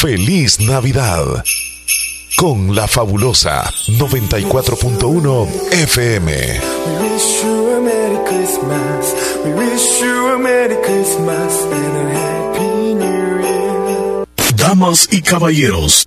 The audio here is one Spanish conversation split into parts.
Feliz Navidad con la fabulosa 94.1 FM. We wish you a Merry Christmas. We wish you a Merry Christmas and a Happy New Year. Damas y caballeros.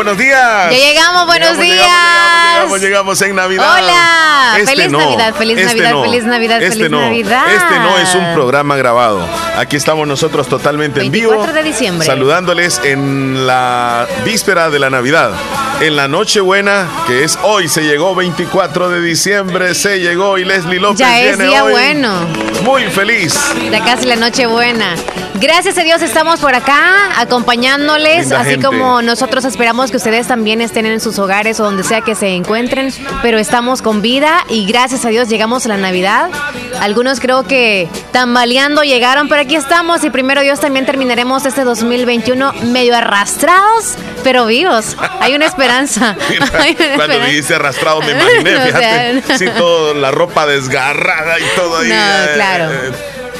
buenos días. Ya llegamos, buenos días. Llegamos, llegamos, en Navidad. Hola. Este feliz Navidad, feliz este Navidad, feliz Navidad, este feliz no. Navidad. Este no es un programa grabado. Aquí estamos nosotros totalmente en vivo. 24 de diciembre. Saludándoles en la víspera de la Navidad. En la Nochebuena, que es hoy, se llegó 24 de diciembre, se llegó y Leslie López ya es viene día hoy. bueno. Muy feliz. Ya casi la Nochebuena. Gracias a Dios estamos por acá acompañándoles, Linda así gente. como nosotros esperamos que ustedes también estén en sus hogares o donde sea que se encuentren, pero estamos con vida y gracias a Dios llegamos a la Navidad. Algunos creo que tambaleando llegaron, pero aquí estamos y primero Dios también terminaremos este 2021 medio arrastrados, pero vivos. Hay una esperanza. Hay una Cuando esperanza. me dice arrastrado me imaginé, O sea, fíjate. Sí, todo, la ropa desgarrada y todo ahí. No, eh, claro. eh,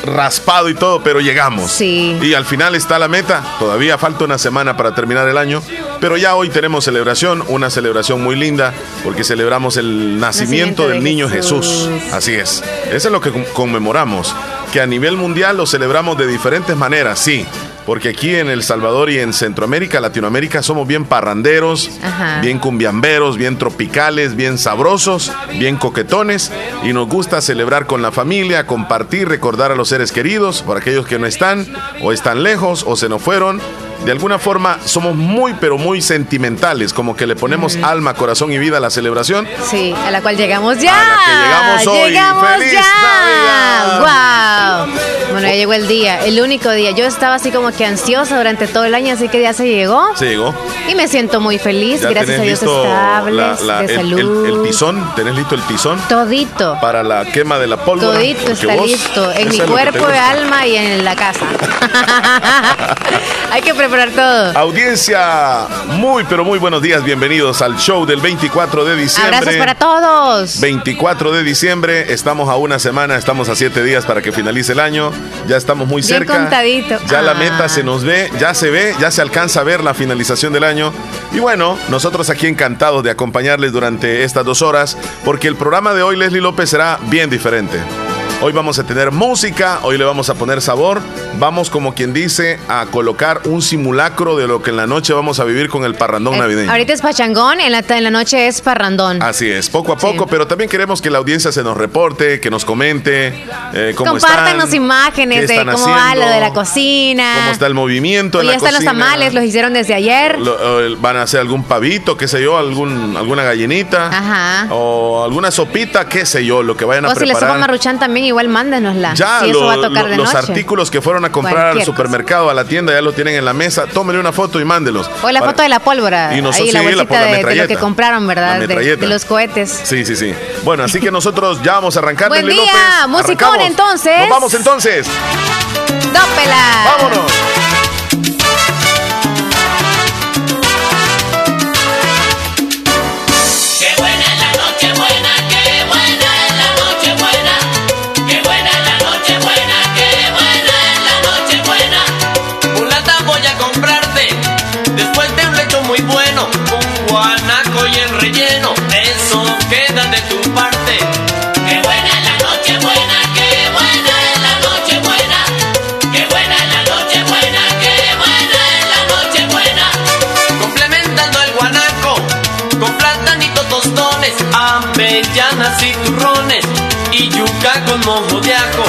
raspado y todo, pero llegamos. Sí. Y al final está la meta. Todavía falta una semana para terminar el año. Pero ya hoy tenemos celebración, una celebración muy linda, porque celebramos el nacimiento, Nacimiento de del niño Jesús. Jesús. Así es. Eso es lo que con- conmemoramos. Que a nivel mundial lo celebramos de diferentes maneras, sí. Porque aquí en El Salvador y en Centroamérica, Latinoamérica, somos bien parranderos, Ajá. bien cumbiamberos, bien tropicales, bien sabrosos, bien coquetones. Y nos gusta celebrar con la familia, compartir, recordar a los seres queridos, por aquellos que no están, o están lejos, o se nos fueron. De alguna forma somos muy, pero muy sentimentales, como que le ponemos alma, corazón y vida a la celebración. Sí, a la cual llegamos ya. A la que llegamos hoy. Llegamos ¡Feliz ya. Wow. Bueno, ya llegó el día, el único día. Yo estaba así como que ansiosa durante todo el año, así que ya se llegó. Se llegó. Y me siento muy feliz, Ya gracias a Dios estables, la- la- de el- salud. El, el tizón, tenés listo el tizón Todito. para la quema de la pólvora. Todito está listo, en mi cuerpo, alma y en la casa. Hay que preparar todo. Audiencia, muy pero muy buenos días, bienvenidos al show del 24 de diciembre. Abrazos para todos. 24 de diciembre, estamos a una semana, estamos a siete días para que finalice el año, ya estamos muy Bien cerca. contadito. Ya la Ah. meta se nos ve, ya se ve, ya se alcanza a ver la finalización del año. Y bueno, nosotros aquí encantados de acompañarles durante estas dos horas, porque el programa de hoy, Leslie López, será bien diferente. Hoy vamos a tener música, hoy le vamos a poner sabor, vamos como quien dice a colocar un simulacro de lo que en la noche vamos a vivir con el parrandón Eh, navideño. ahorita es pachangón, en la, en la noche es parrandón. Así es, poco a poco, Sí. pero también queremos que la audiencia se nos reporte, que nos comente eh, cómo Compártanos están, imágenes de cómo va lo de la cocina. cómo está el movimiento Hoy en la ya están los tamales, los hicieron desde ayer. Lo- van a hacer algún pavito, qué sé yo, algún, alguna gallinita. Ajá. O alguna sopita, qué sé yo, lo que vayan a o si les preparar. sopa maruchan también, igual mándenosla. Ya si eso lo- va a tocar lo- de los noche. artículos que fueron a comprar al cosa. supermercado, a la tienda, ya lo tienen en la mesa. Tómenle una foto y mándelos. O la Para- foto de la pólvora. Y nosotros- ahí la sí, bolsita la de- de, lo que compraron, ¿verdad? De, los cohetes. Sí, sí, sí. Bueno, así que nosotros ya vamos a arrancar. Buen Leslie día, López. musicón, Arrancamos. entonces. Nos vamos entonces. ¡Dópela! Vámonos. Yuca con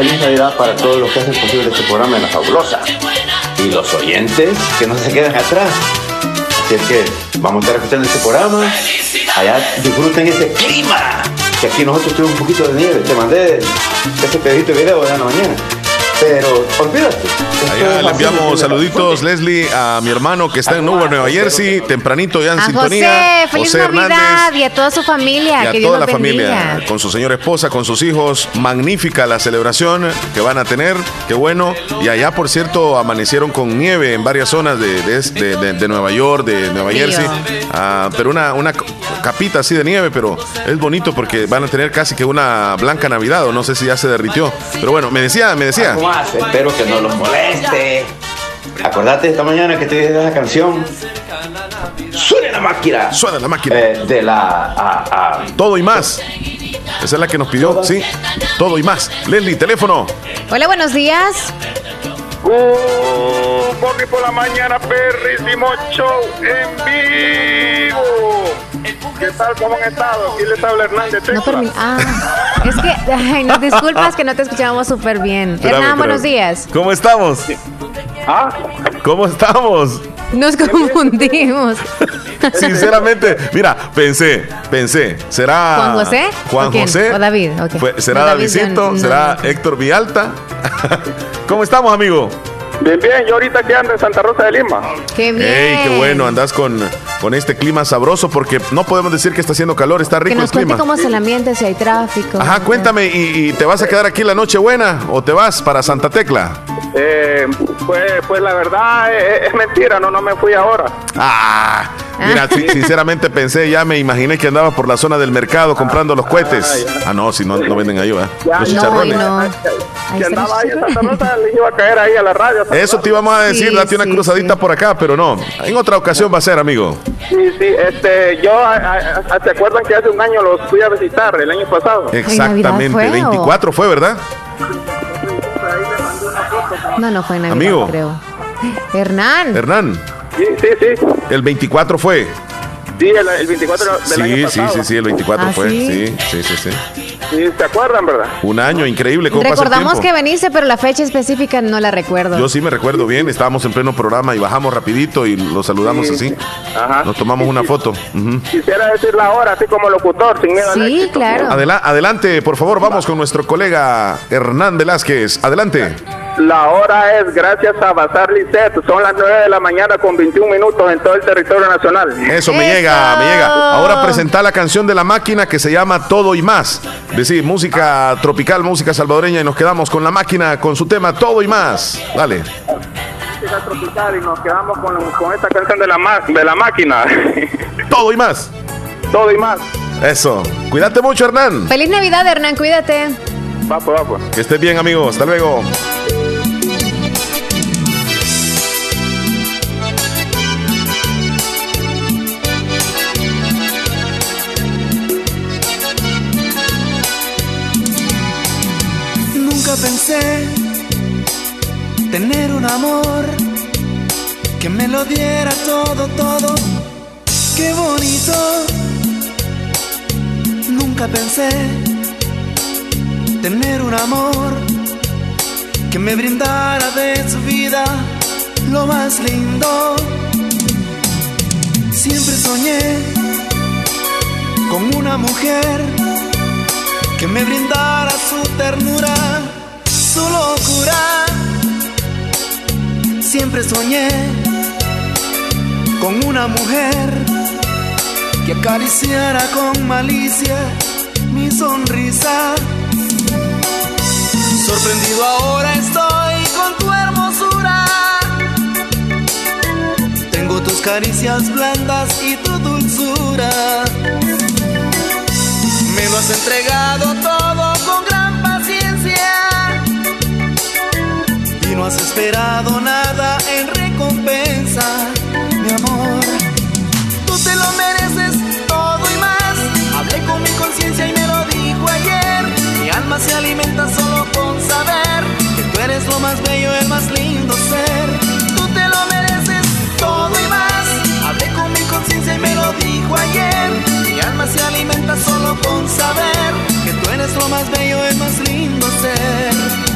feliz Navidad para todos los que hacen posible este programa en La Fabulosa. Y los oyentes que no se queden atrás. Así es que vamos a estar escuchando este programa. Allá disfruten ese clima. Que aquí nosotros tuvimos un poquito de nieve. Te mandé ese pedacito de video en la mañana. Pero olvídate. Allá le enviamos saluditos, Leslie, a mi hermano que está en Newark, Nueva Jersey, tempranito ya en A sintonía. José, feliz Navidad y a toda su familia. y a que toda la familia, con su señora esposa, con sus hijos. Magnífica la celebración que van a tener, qué bueno. Y allá, por cierto, amanecieron con nieve en varias zonas de, de, de- de- de Nueva York, de Nueva. Jersey. Ah, pero una, una capita así de nieve, pero es bonito porque van a tener casi que una blanca Navidad, o no sé si ya se derritió. Pero bueno, me decía, me decía. Espero que no los moleste. Acordate esta mañana que te dije de esa canción. Suena la máquina. Suena la máquina. Eh, de la. ah, Todo y más. Esa es la que nos pidió, sí. Todo y más. Leslie, teléfono. Hola, buenos días. Uh, Bobby por la mañana, perrísimo show en vivo. ¿Qué tal? ¿Cómo han estado? Aquí les habla Hernández No permi- Ah, es que, ay, nos disculpas que no te escuchábamos súper bien. Espérame, Hernán, buenos días. ¿Cómo estamos? ¿Ah? ¿Cómo estamos? Nos confundimos. Sinceramente, mira, pensé, pensé, será ¿Juan José? Juan. José ¿O David? Ok. Fue- será No, David, Davidcito, yo no- será no. Héctor Vialta. ¿Cómo estamos, amigo? Bien, bien. Yo ahorita que ando en Santa Rosa de Lima. Qué bien. Ey, qué bueno, andas con, con este clima sabroso porque no podemos decir que está haciendo calor, está Que rico el nos cuente clima. cómo es el ambiente, si hay tráfico. Ajá, cuéntame, ¿y, y te vas a quedar aquí la noche buena o te vas para Santa Tecla? Eh, pues, pues la verdad eh, es, mentira, no, no me fui ahora. Ah, mira, sí, sinceramente pensé, ya me imaginé que andaba por la zona del mercado comprando los cohetes. Ah, no, si no, no venden ahí, ¿va? Ya, Los chicharrones. está andaba ahí Santa Rosa, le iba a caer ahí a la radio. Eso te íbamos a decir, Sí, date una sí, cruzadita sí. por acá, pero no. En otra ocasión va a ser, amigo. Sí, sí, este, yo, ¿se acuerdan que hace un año los fui a visitar, el año pasado? Exactamente. fue, o? 24 fue, ¿verdad? No, no fue en Navidad, Amigo. creo. Hernán. Hernán, Sí, sí, sí. el 24 fue. Sí, el, el 24 del Sí, año sí, pasado. sí, sí, el 24 ¿Ah, fue. sí? Sí, sí, sí, ¿se acuerdan, verdad? Un año increíble, ¿cómo pasa el Recordamos que veniste, pero la fecha específica no la recuerdo. Yo sí me recuerdo bien, estábamos en pleno programa y bajamos rapidito y lo saludamos Sí. así. Ajá. Nos tomamos una foto. Quisiera decir la hora, así como locutor, sin miedo al Sí, éxito. claro. Adela- adelante, por favor, vamos con nuestro colega Hernán Velázquez. Adelante. La hora es gracias a Bazar Lisset. Son las 9 de la mañana con 21 minutos en todo el territorio nacional. Eso me ¡Eso! llega, me llega. Ahora presenta la canción de la máquina que se llama Todo y Más. Decir, música tropical, música salvadoreña y nos quedamos con la máquina con su tema Todo y Más. Dale. Música tropical y nos quedamos con, con esta canción de la, ma- de la máquina. Todo y más. Todo y más. Eso. Cuídate mucho, Hernán. Feliz Navidad, Hernán, cuídate. Va, pues, va, pues. Que estés bien, amigo. Hasta luego. Pensé tener un amor que me lo diera todo, todo. Qué bonito. Nunca pensé tener un amor que me brindara de su vida lo más lindo. Siempre soñé con una mujer que me brindara su ternura, locura. Siempre soñé con una mujer que acariciara con malicia mi sonrisa. Sorprendido ahora estoy con tu hermosura. Tengo tus caricias blandas y tu dulzura. Me lo has entregado todo Y no has esperado nada en recompensa, mi amor. Tú te lo mereces todo y más. Hablé con mi conciencia y me lo dijo ayer. Mi alma se alimenta solo con saber que tú eres lo más bello, el más lindo ser. Tú te lo mereces todo y más. Hablé con mi conciencia y me lo dijo ayer. Mi alma se alimenta solo con saber que tú eres lo más bello, el más lindo ser.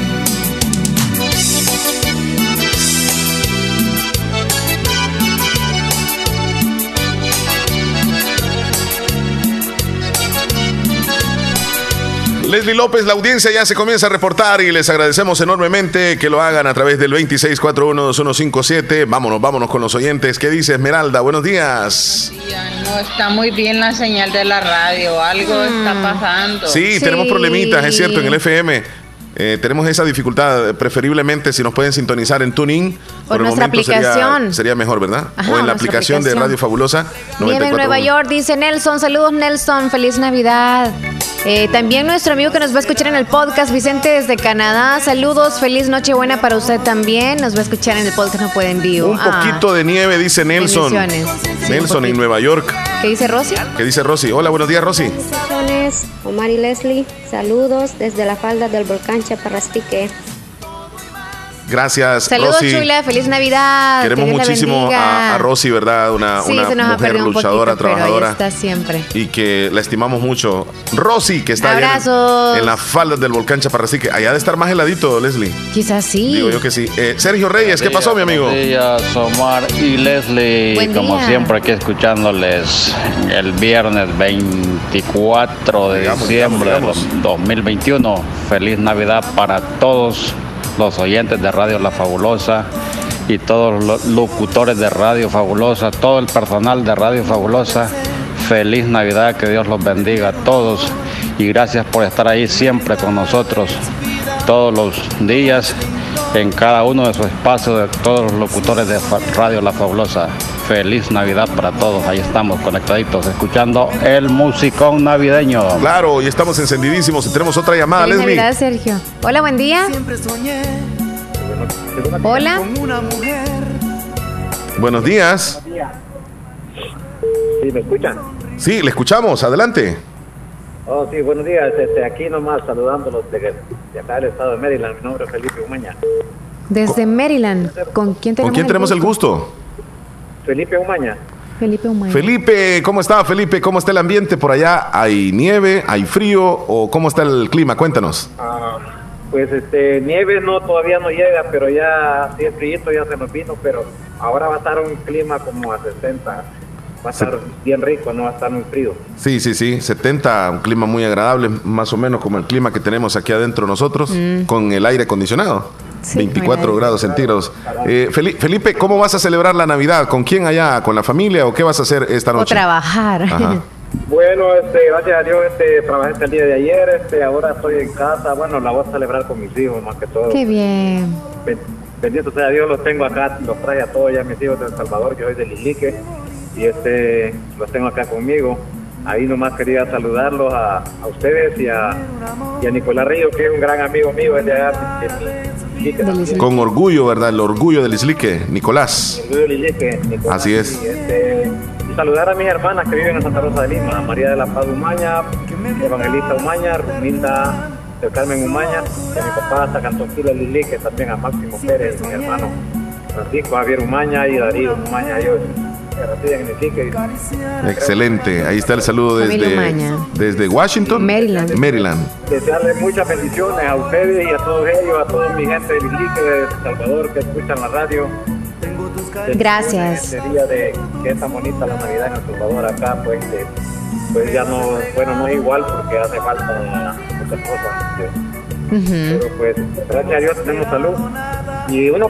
Leslie López, la audiencia ya se comienza a reportar y les agradecemos enormemente que lo hagan a través del 26412157. Vámonos, vámonos con los oyentes. ¿Qué dice Esmeralda? Buenos días. No está muy bien la señal de la radio, algo está pasando. Sí, tenemos problemitas, es cierto, en el FM. Eh, tenemos esa dificultad, preferiblemente si nos pueden sintonizar en Tuning. Por nuestra sería- aplicación. Sería, mejor, ¿verdad? Ajá, o en la aplicación, de. Radio Fabulosa. Vive en 94.1. Nueva York, dice Nelson. Saludos, Nelson. Feliz Navidad. Eh, también nuestro amigo que nos va a escuchar en el podcast, Vicente desde Canadá. Saludos, feliz Nochebuena para usted también. Nos va a escuchar en el podcast, no puede en vivo. Un Ah, poquito de nieve, dice Nelson. Sí, Nelson en. Nueva York. ¿Qué dice Rosy? ¿Qué dice Rosy? Hola, buenos días, Rosy. Omar y Leslie, saludos desde la falda del volcán Chaparrastique. Gracias, Saludos, Rosy. Chula. Feliz Navidad. Queremos que Dios la muchísimo a, a Rosy, ¿verdad? Una, Sí, mujer perdido un luchadora, poquito, pero ahí trabajadora. está siempre. Y que la estimamos mucho. Rosy, que está allá en, en las faldas del volcán Chaparrastique. Allá de estar más heladito, Leslie. Quizás sí. Digo yo que sí. Eh, Sergio Reyes, ¿qué pasó, mi amigo? Buenos días, Omar y Leslie. Buen Como día. siempre, aquí escuchándoles el viernes 24 de Digamos, diciembre digamos, del 2021. Feliz Navidad para todos los oyentes de Radio La Fabulosa y todos los locutores de Radio Fabulosa, todo el personal de Radio Fabulosa. Feliz Navidad, que Dios los bendiga a todos y gracias por estar ahí siempre con nosotros todos los días en cada uno de sus espacios de todos los locutores de Radio La Fabulosa. Feliz Navidad para todos. Ahí estamos conectaditos escuchando el musicón navideño. Claro, y estamos encendidísimos. Y tenemos otra llamada, Feliz Leslie. Navidad, Sergio. Hola, buen día. Siempre soñé Hola. con una mujer. Buenos días. Sí, ¿me escuchan? Sí, le escuchamos. Adelante. Oh, sí, buenos días. Este, aquí nomás saludándolos de, de acá del estado de Maryland. Mi nombre es Felipe Umaña. Desde Maryland. ¿Con quién tenemos, ¿Con quién tenemos el gusto? Felipe Umaña. Felipe Humay. Felipe, ¿cómo está Felipe? ¿Cómo está el ambiente por allá? ¿Hay nieve? ¿Hay frío? ¿O cómo está el clima? Cuéntanos. Ah, pues este, nieve no, todavía no llega, pero ya, sí, el frío ya se nos vino, pero ahora va a estar un clima como a 60. Va a estar bien rico, no va a estar muy frío. Sí, sí, sí. 70, un clima muy agradable, más o menos como el clima que tenemos aquí adentro nosotros, Mm. con el aire acondicionado. Sí, 24 con el grados centígrados. Eh, Feli- Felipe, ¿cómo vas a celebrar la Navidad? ¿Con quién allá? ¿Con la familia o qué vas a hacer esta O noche? trabajar. Ajá. Bueno, este, gracias a Dios, este, trabajé hasta el día de ayer, este, ahora estoy en casa, bueno, la voy a celebrar con mis hijos más que todo. Qué bien. Ben- Bendito sea Dios, los tengo acá, los trae a todos ya mis hijos de El Salvador, yo soy de Lilique, y este, los tengo acá conmigo. Ahí nomás quería saludarlos a, a ustedes y a, y a Nicolás Río, que es un gran amigo mío, es de allá, de. Con orgullo, ¿verdad? El orgullo del Islique, Nicolás. Orgullo de Lilique, Nicolás. Así es. Y, este, y saludar a mis hermanas que viven en Santa Rosa de Lima, María de la Paz Umaña, Evangelista Umaña, Ruminda del Carmen Umaña, y a mi papá hasta Cantonquila Lilique, también a Máximo Pérez, mi hermano Francisco Javier Umaña y Darío Umaña, ellos Excelente. Ahí está el saludo desde, desde Washington. Maryland. Maryland. Desearles muchas bendiciones a ustedes y a todos ellos, a toda mi gente de Lilique, de El Salvador que escuchan la radio. Gracias. Este día de que es tan bonita la Navidad en El Salvador acá, pues de pues ya no, bueno, no es igual porque hace falta muchas cosas. Pero pues, gracias a Dios tenemos salud. Y una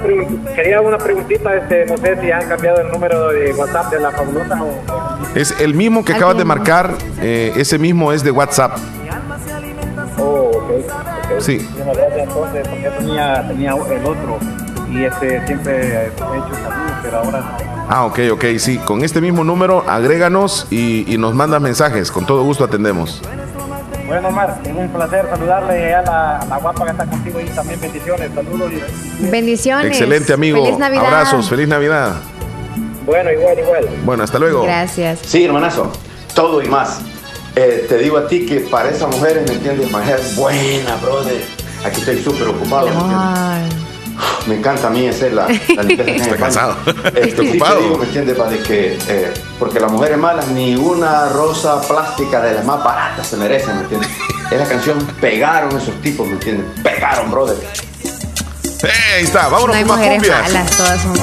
quería una preguntita, este, no sé si han cambiado el número de WhatsApp de la fabulosa o... Es el mismo que acabas de marcar, eh, ese mismo es de WhatsApp. Oh, ok. ok. Sí. Gracias entonces, porque tenía, tenía el otro y este siempre he hecho saludos, pero ahora no. Ah, ok, ok, sí. Con este mismo número, agréganos y, y nos mandas mensajes. Con todo gusto atendemos. Bueno, Omar, es un placer saludarle a la, a la guapa que está contigo y también bendiciones, saludos y Bendiciones. Excelente, amigo. Feliz Navidad. Abrazos, feliz Navidad. Bueno, igual, igual. Bueno, hasta luego. Gracias. Sí, hermanazo, todo y más. Eh, te digo a ti que para esas mujeres, ¿me entiendes? Mujer buena, brother. Aquí estoy súper ocupado. ¿me encanta a mí hacer la, la limpieza en Está cansado. Este, Está sí digo, ¿me entiendes? Pa, de que, eh, porque las mujeres malas ni una rosa plástica de las más baratas se merecen, ¿me entiendes? Esa canción pegaron esos tipos, ¿me entiendes? Pegaron, brother. Eh, ahí está, vámonos No hay con más mujeres cumbias. malas, todas son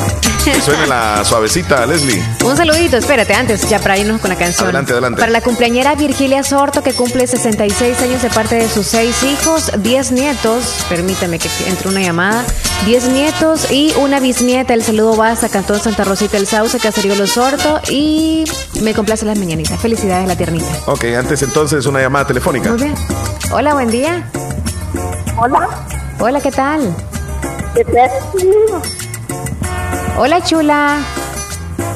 Que suene la suavecita, Leslie. Un saludito, espérate, antes, ya para irnos con la canción. Adelante, adelante. Para la cumpleañera Virgilia Sorto, que cumple 66 años de parte de sus seis hijos, 10 nietos, permítame que entre una llamada, 10 nietos y una bisnieta. El saludo va hasta Cantón Santa Rosita el Sauce, Caserío Los Sorto y me complace las mañanitas. Felicidades, la tiernita. Ok, antes entonces una llamada telefónica. Muy bien. Hola, buen día. Hola. Hola, ¿qué tal? ¿Qué tal? Hola, chula.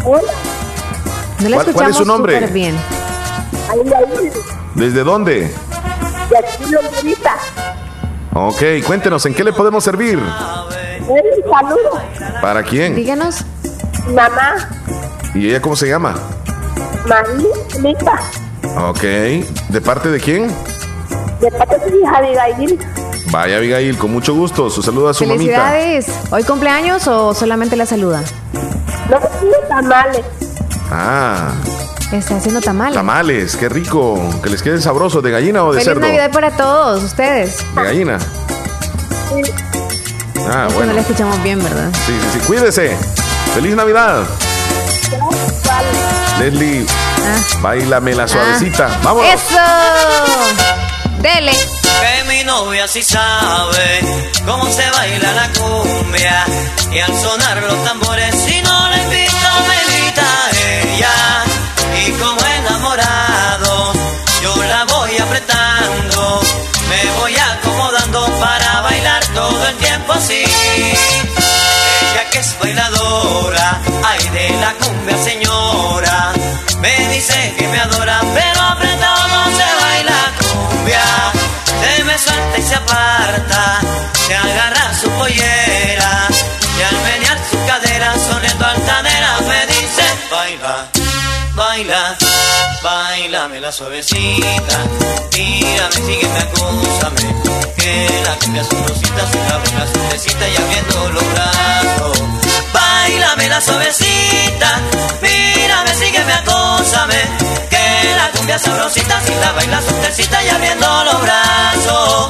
Hola. No la ¿Cuál- cuál escuchamos es su nombre? bien. ¿Desde dónde? De aquí, Lombrita. Ok, cuéntenos, ¿en qué le podemos servir? Un saludo. ¿Para quién? Díganos. Mamá, ¿Y ella cómo se llama? Marilita. Ok, ¿de parte de quién? De parte de mi hija Abigail. Vaya Abigail, con mucho gusto. Su saludo a su mamita. Felicidades. ¿Hoy cumpleaños o solamente la saluda? No tamales. Ah, Está haciendo tamales. tamales, qué rico. Que les queden sabrosos, ¿de gallina o de Feliz cerdo? Navidad para todos ustedes. De gallina. Ah, Es que bueno. no la escuchamos bien, ¿verdad? Sí, sí, sí. Cuídese. Feliz Navidad. Leslie, bailame la suavecita. Vámonos. ¡Eso! Dele. Que mi novia sí sabe cómo se baila la cumbia y al sonar los tambores si no la invito me invita ella. Y como enamorado yo la voy apretando me voy acomodando para bailar todo el tiempo así. Ella que es bailadora ay de la cumbia señora me dice que me adora pero se suelta y se aparta, se agarra su pollera y al menear su cadera sonriendo altanera me dice baila, baila, bailame la suavecita, mírame, sígueme, acúsame, que la cumbia sabrosita se abre la suavecita y abriendo los brazos. Bailame la suavecita, mírame, sígueme, acósame, que la cumbia sabrosita si la baila suavecita y abriendo los brazos.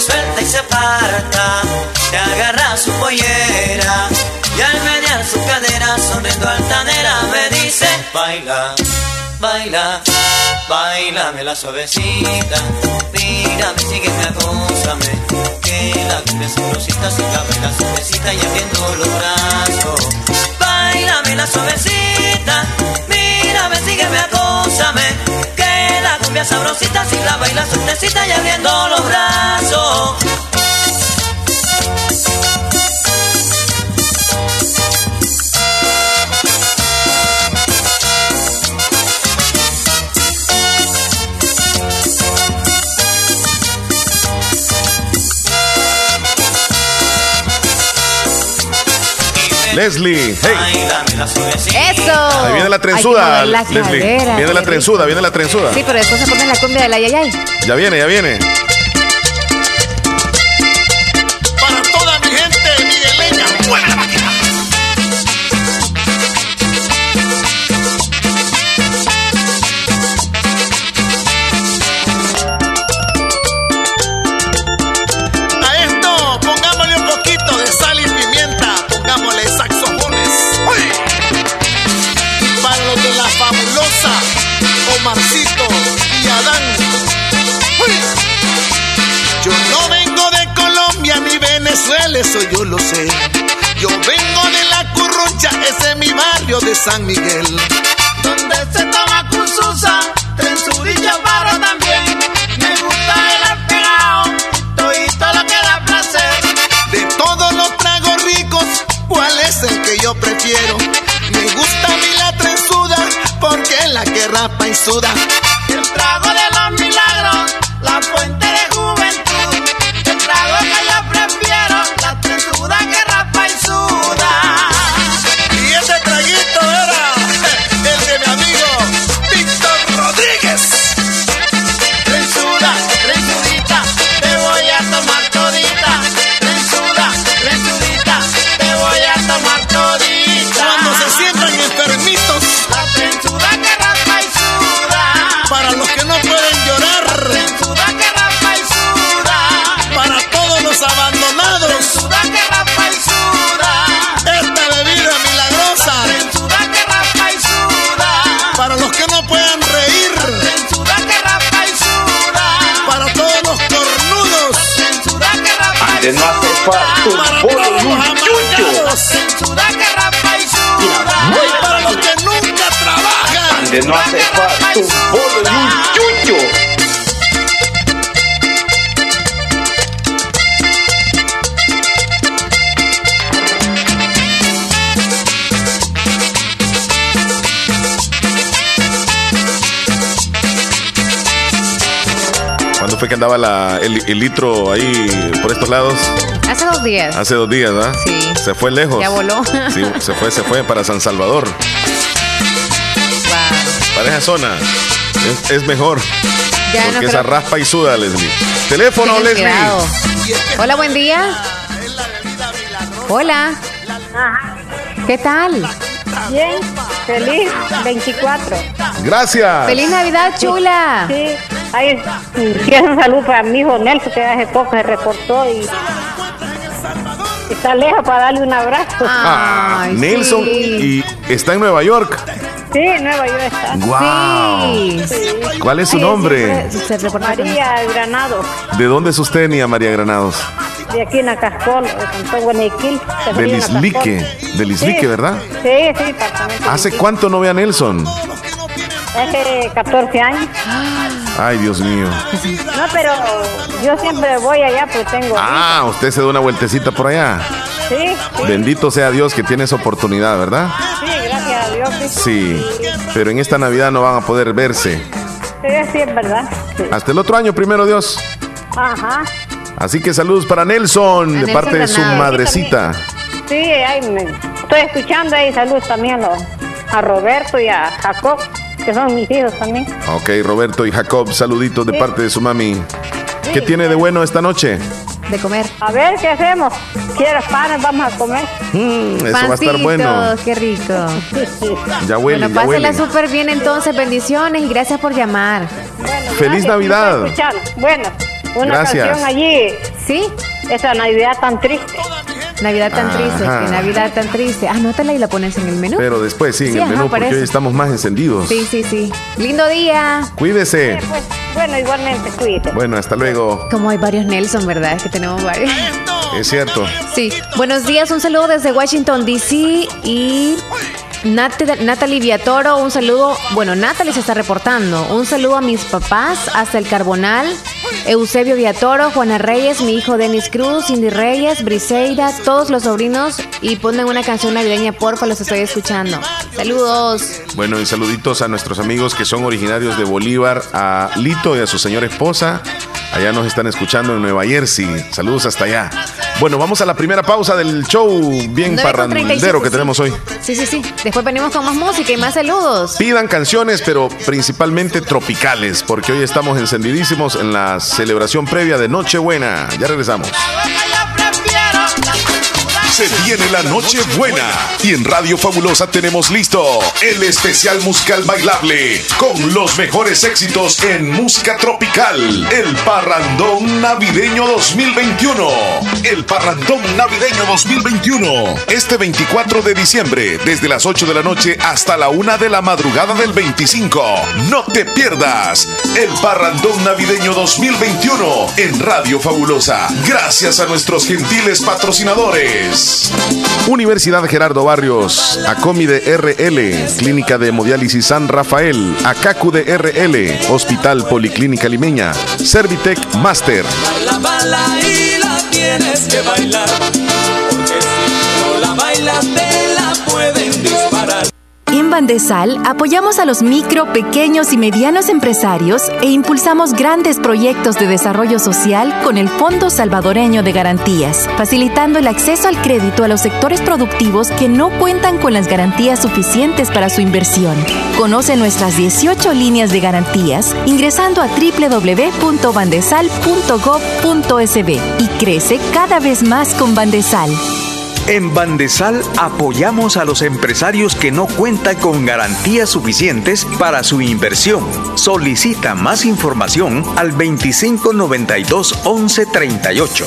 suelta y se aparta, se agarra su pollera y al menear su cadera sonriendo altanera me dice baila, Baila, bailame la suavecita. Mírame, sígueme, acósame. Que la cumbia sabrosita en la suavecita y abriendo los brazos. Bailame la suavecita. Mírame, sígueme, acósame. La cumbia sabrosita en la suavecita y abriendo los brazos. Leslie, hey. La. ¡Eso! Ahí viene la trenzuda, la Leslie. Viene la trenzuda, viene la trenzuda. Sí, pero después se pone la cumbia del ayayay. Ya viene, ya viene. Yo lo sé. Yo vengo de la Currucha, ese es mi barrio de San Miguel. Donde se toma cursusa, trenzudilla para también. Me gusta el pegado, todito lo que da placer. De todos los tragos ricos, ¿cuál es el que yo prefiero? Me gusta a mí la trenzuda, porque es la que rapa y suda. El trago de los milagros, la fuente fue que andaba la- el, el litro ahí por estos lados? Hace dos días. Hace dos días, ¿verdad? Sí. Se fue lejos. Ya voló. Sí, se fue, se fue para San Salvador. Para esa zona. Es, es mejor. Ya no porque creo- esa raspa y suda, Leslie. Teléfono, Leslie. cuidado. Hola, buen día. Hola. ¿Qué tal? Bien, feliz 24. Gracias. Feliz Navidad, chula. Sí, ahí quiero un saludo para mi hijo Nelson que hace poco se reportó y está lejos para darle un abrazo. Ah, Nelson y está en Nueva York. Sí, Nueva York está. Guau. Sí. ¿Cuál es su nombre? siempre- María Granado, ¿De dónde es usted, Nia María Granados? de aquí en Acascol, de se Del en Islique. Del Islique, Sí, ¿verdad? Sí, sí, ¿Hace cuánto no ve a Nelson? Hace 14 años. Ay, Dios mío. No, pero yo siempre voy allá porque tengo. Ah, usted se da una vueltecita por allá. Sí, sí, Bendito sea Dios que tiene esa oportunidad, ¿verdad? sí, gracias a Dios. Sí, Sí. Pero en esta Navidad no van a poder verse. sí, sí, es verdad. Sí. Hasta el otro año, primero Dios. Ajá. Así que saludos para Nelson, de Nelson parte de su madrecita. Sí, ahí me estoy escuchando ahí. Saludos también a, los- a Roberto y a Jacob, que son mis hijos también. Ok, Roberto y Jacob, saluditos de Sí. parte de su mami. ¿Qué tiene de bueno esta noche? De comer. A ver, ¿qué hacemos? ¿Quieres panes? Vamos a comer. Mm, eso va a estar bueno. Qué rico. Ya huele, Bueno, ya huele. pásela súper bien entonces. Bendiciones y gracias por llamar. Feliz Navidad. Bueno, una Gracias. canción allí. ¿Sí? Esa Navidad tan triste. Navidad tan triste, Ajá. que Navidad tan triste. Anótala y la pones en el menú. Pero después sí, en Sí, el ajá, menú, porque parece. hoy estamos más encendidos. Sí, sí, sí. Lindo día. Cuídese. Pues, bueno, igualmente, cuídate. Bueno, hasta luego. Como hay varios Nelson, ¿verdad? Es que tenemos varios. Es cierto. Sí. Buenos días, un saludo desde Washington, D.C. y Nat- Natalie Viatoro, un saludo. Bueno, Natalie se está reportando. Un saludo a mis papás hasta el Carbonal. Eusebio Viatoro, Juana Reyes, mi hijo Denis Cruz, Cindy Reyes, Briseida, todos los sobrinos y ponen una canción navideña, porfa, los estoy escuchando. Saludos. Bueno, y saluditos a nuestros amigos que son originarios de Bolívar, a Lito y a su señora esposa. Allá nos están escuchando en Nueva Jersey. Saludos hasta allá. Bueno, vamos a la primera pausa del show bien 9:37, parrandero que tenemos hoy. Sí, sí, sí. Después venimos con más música y más saludos. Pidan canciones, pero principalmente tropicales, porque hoy estamos encendidísimos en la celebración previa de Nochebuena. Ya regresamos. Se viene la noche buena y en Radio Fabulosa tenemos listo el especial musical bailable con los mejores éxitos en música tropical. El Parrandón Navideño 2021. El Parrandón Navideño 2021. Este 24 de diciembre, desde las 8 de la noche hasta la 1 de la madrugada del 25. No te pierdas el Parrandón Navideño 2021 en Radio Fabulosa. Gracias a nuestros gentiles patrocinadores. Universidad Gerardo Barrios, Acomi de RL, Clínica de Hemodiálisis San Rafael, Acacu de RL, Hospital Policlínica Limeña, Servitec Master. La bala y la tienes que bailar, porque si no la. Bandesal apoyamos a los micro, pequeños y medianos empresarios e impulsamos grandes proyectos de desarrollo social con el Fondo Salvadoreño de Garantías, facilitando el acceso al crédito a los sectores productivos que no cuentan con las garantías suficientes para su inversión. Conoce nuestras 18 líneas de garantías ingresando a www.bandesal.gov.sb y crece cada vez más con Bandesal. En Bandesal apoyamos a los empresarios que no cuentan con garantías suficientes para su inversión. Solicita más información al 2592 1138.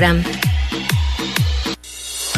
Instagram.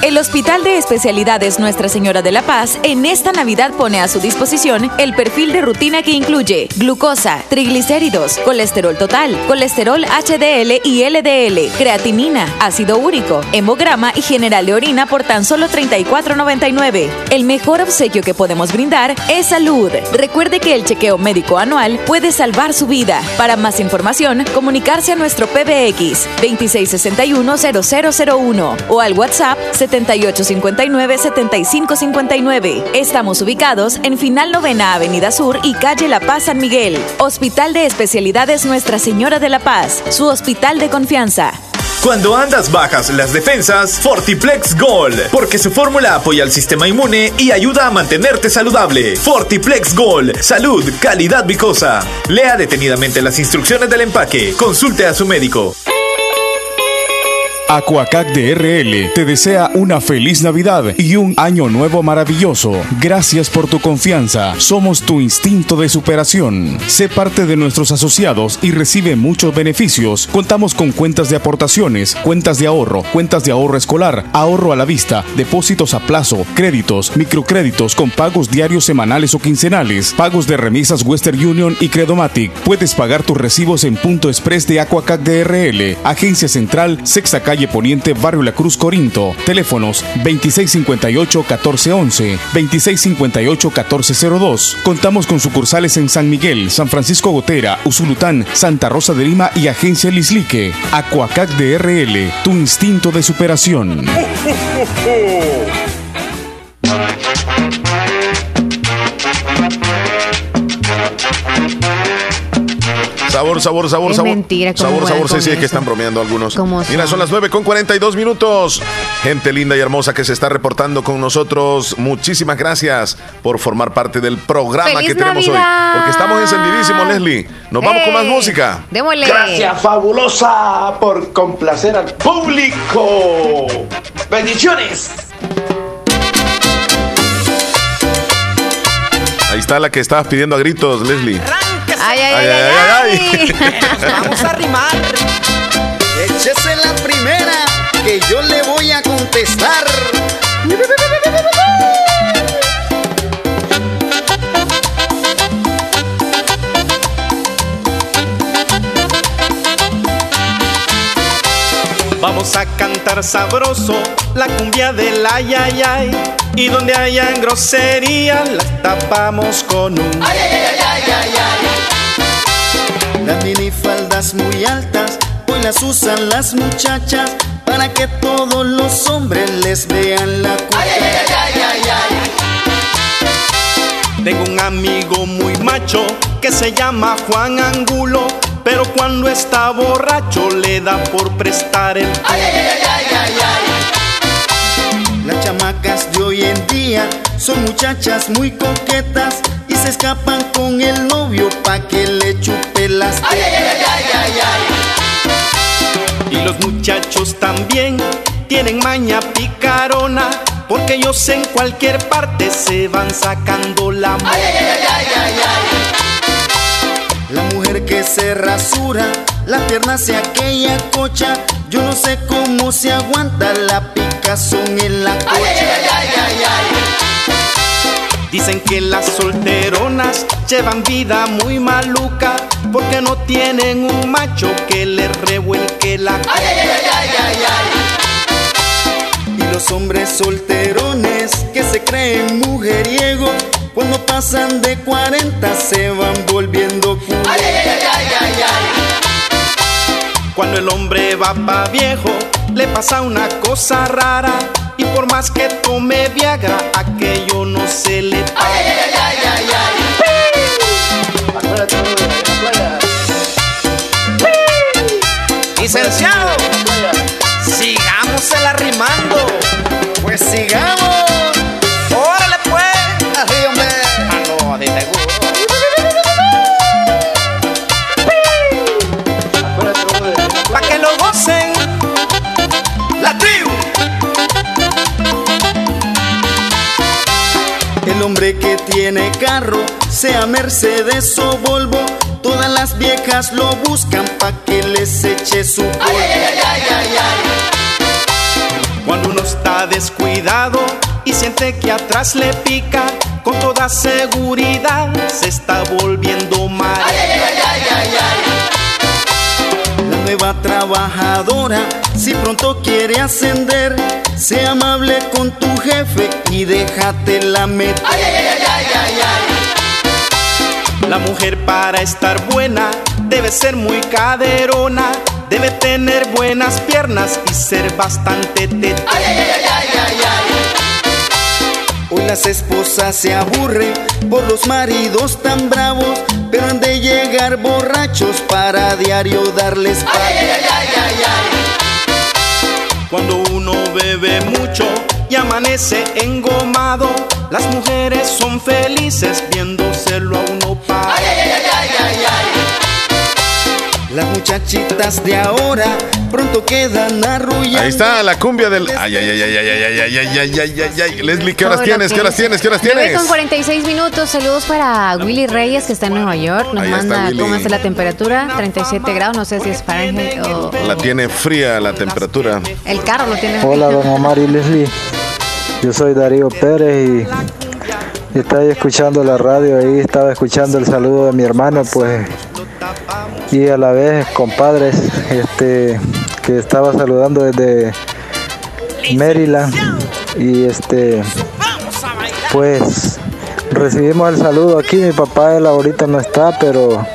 El Hospital de Especialidades Nuestra Señora de la Paz en esta Navidad pone a su disposición el perfil de rutina que incluye glucosa, triglicéridos, colesterol total, colesterol HDL y LDL, creatinina, ácido úrico, hemograma y general de orina por tan solo 34.99. El mejor obsequio que podemos brindar es salud. Recuerde que el chequeo médico anual puede salvar su vida. Para más información, comunicarse a nuestro PBX 2661-0001 o al WhatsApp 7859-7559. Estamos ubicados en Final Novena Avenida Sur y Calle La Paz San Miguel. Hospital de Especialidades Nuestra Señora de la Paz, su hospital de confianza. Cuando andas bajas las defensas, Fortiplex Gold, porque su fórmula apoya al sistema inmune y ayuda a mantenerte saludable. Fortiplex Gold, salud, calidad vicosa. Lea detenidamente las instrucciones del empaque, consulte a su médico. Aquacac de RL te desea una feliz Navidad y un año nuevo maravilloso. Gracias por tu confianza. Somos tu instinto de superación. Sé parte de nuestros asociados y recibe muchos beneficios. Contamos con cuentas de aportaciones, cuentas de ahorro, cuentas de ahorro escolar, ahorro a la vista, depósitos a plazo, créditos, microcréditos con pagos diarios, semanales o quincenales, pagos de remisas Western Union y Credomatic. Puedes pagar tus recibos en punto express de Aquacac de RL, Agencia Central, Sexta Calle Poniente, Barrio La Cruz, Corinto. Teléfonos 2658-1411, 2658-1402. Contamos con sucursales en San Miguel, San Francisco Gotera, Usulután, Santa Rosa de Lima y Agencia Lislique. Aquacac de RL, tu instinto de superación. Sabor, sabor, sabor, Es sabor. mentira, ¿cómo Sabor, sabor, sí, sí, es que están bromeando algunos. ¿Cómo Mira, son? son las 9 con 42 minutos. Gente linda y hermosa que se está reportando con nosotros. Muchísimas gracias por formar parte del programa ¡Feliz que tenemos Navidad! hoy. Porque estamos encendidísimos, Leslie. Nos vamos con más música. Démosle. Gracias, fabulosa, por complacer al público. Bendiciones. Ahí está la que estabas pidiendo a gritos, Leslie. Ay, ay, Ay, ay, ay, ay, ay, ay. Vamos a arrimar. Échese la primera que yo le voy a contestar. Vamos a cantar sabroso la cumbia del ay ay ay y donde hayan groserías las tapamos con un Ay, ay, ay, ay, ay, ay. Muy altas, hoy las usan las muchachas para que todos los hombres les vean la cuca. Tengo un amigo muy macho que se llama Juan Angulo, pero cuando está borracho le da por prestar el Las chamacas de hoy en día son muchachas muy coquetas se escapan con el novio pa' que le chupe las tetas. Y los muchachos también tienen maña picarona, porque ellos en cualquier parte se van sacando la mona. La mujer que se rasura, la pierna se aquella cocha. Yo no sé cómo se aguanta la picazón en la cocha. Dicen que las solteronas llevan vida muy maluca, porque no tienen un macho que les revuelque la coca. Y los hombres solterones que se creen mujeriegos, cuando pasan de 40 se van volviendo. Cuando el hombre va pa' viejo, le pasa una cosa rara. Y por más que tome Viagra, aquello no se le para. Licenciado, sigamos el arrimando. Pues sigamos. Tiene carro, sea Mercedes o Volvo, todas las viejas lo buscan pa' que les eche su polvo. Cuando uno está descuidado y siente que atrás le pica, con toda seguridad se está volviendo mal. La nueva trabajadora, si pronto quiere ascender, sea amable con tu jefe y déjate la meter. La mujer para estar buena debe ser muy caderona, debe tener buenas piernas y ser bastante teta. Hoy las esposas se aburren por los maridos tan bravos, pero han de llegar borrachos para a diario darles paz. Cuando uno bebe mucho y amanece engomado, las mujeres son felices viéndoselo a uno para. Las muchachitas de ahora pronto quedan arrulladas. Ahí está la cumbia del. Ay, ay, ay, ay, ay, ay, ay, ay, ay, ay, ay, ay, ay. Leslie, ¿qué horas Todo tienes? ¿Qué horas tienes? ¿Qué horas tienes? con 46 minutos. Saludos para Willy Reyes, que está en Nueva York. Nos Ahí manda cómo está la temperatura. 37 grados. No sé si es Fahrenheit o. La tiene fría la temperatura. El carro lo tiene. Hola, don Omar y Leslie. Yo soy Darío Pérez y, y estaba escuchando la radio ahí, estaba escuchando el saludo de mi hermano, pues, y a la vez compadres, este, que estaba saludando desde Maryland y este, pues, recibimos el saludo aquí. Mi papá él ahorita no está, pero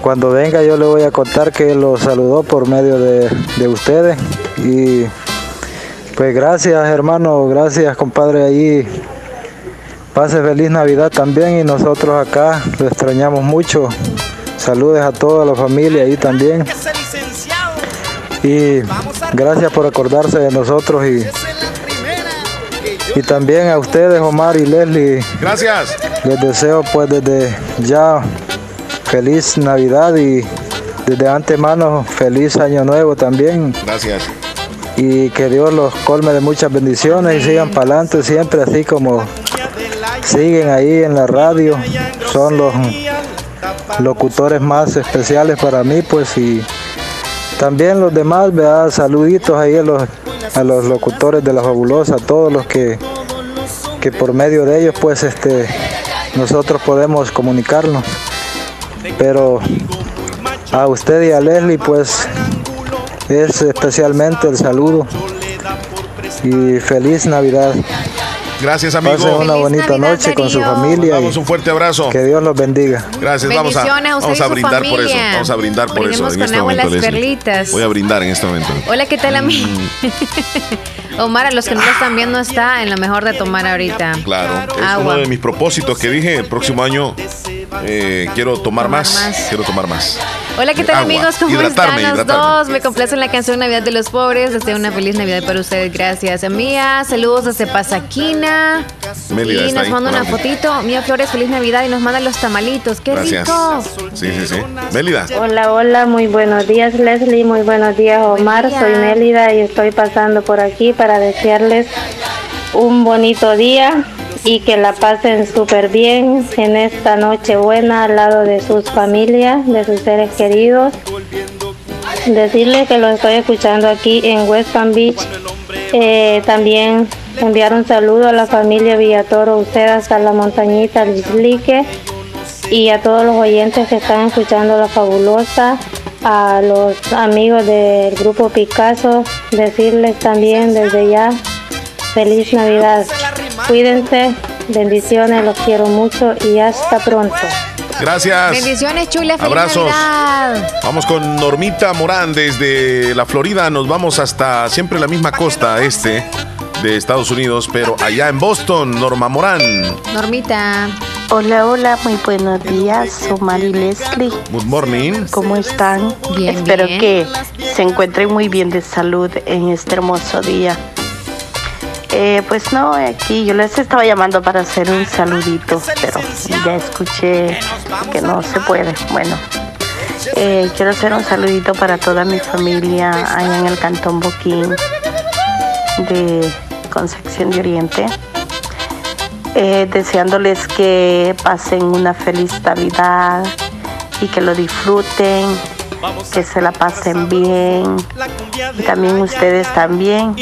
cuando venga yo le voy a contar que lo saludó por medio de, de ustedes y pues gracias hermano, gracias compadre ahí. Pase feliz Navidad también y nosotros acá lo extrañamos mucho. Saludos a toda la familia ahí también. Y gracias por acordarse de nosotros y, y también a ustedes Omar y Leslie. Gracias. Les deseo pues desde ya feliz Navidad y desde antemano feliz año nuevo también Gracias. y que Dios los colme de muchas bendiciones y sigan para adelante siempre así como siguen ahí en la radio. Son los locutores más especiales para mí, pues y también los demás, ¿verdad? saluditos ahí a los, a los locutores de la fabulosa, a todos los que, que por medio de ellos pues este nosotros podemos comunicarnos. Pero a usted y a Leslie pues es especialmente el saludo y feliz Navidad. Gracias, amigo. Pasen una bonita noche con su familia Vamos, un fuerte abrazo. que Dios los bendiga. Gracias, vamos a, vamos a brindar por eso. Vamos a brindar por eso Brindemos en con este agua momento, las perlitas. Voy a brindar en este momento. Hola, ¿qué tal, amigo? Omar, a los que no lo están viendo, está en lo mejor de tomar ahorita. Claro, es Agua. uno de mis propósitos que dije. El próximo año eh, quiero tomar, más, más. Quiero tomar más. Hola, ¿qué tal Agua. amigos? ¿Cómo Hidratarme, están los hidratarme. dos? Me complace la canción Navidad de los Pobres. Deseo una feliz Navidad para ustedes. Gracias. Mía, saludos desde Pasaquina. Mélida y está nos ahí, manda una fotito. Mía Flores, feliz Navidad. Y nos manda los tamalitos. ¡Qué Gracias. rico! Sí, sí, sí. Mélida. Hola, hola, muy buenos días Leslie, muy buenos días Omar, día. soy Mélida y estoy pasando por aquí para desearles un bonito día y que la pasen súper bien en esta noche buena al lado de sus familias, de sus seres queridos. Decirles que los estoy escuchando aquí en West Palm Beach. Eh, también enviar un saludo a la familia Villatoro Ucedas, a la montañita Lislique y a todos los oyentes que están escuchando La Fabulosa, a los amigos del grupo Picasso, decirles también desde ya feliz Navidad. Cuídense, bendiciones, los quiero mucho y hasta pronto. Gracias. Bendiciones, chula. Feliz Abrazos. Navidad. Vamos con Normita Morán desde la Florida. Nos vamos hasta siempre la misma costa este de Estados Unidos, pero allá en Boston, Norma Morán. Normita. Hola, hola, muy buenos días, Omar y Leslie. Good morning. ¿Cómo están? Bien, Espero bien. que se encuentren muy bien de salud en este hermoso día. Eh, pues no, aquí yo les estaba llamando para hacer un saludito, pero ya escuché que no se puede. Bueno, eh, quiero hacer un saludito para toda mi familia allá en el Cantón Boquín de Concepción de Oriente. Eh, deseándoles que pasen una feliz Navidad y que lo disfruten, que se la pasen bien. Y también ustedes también.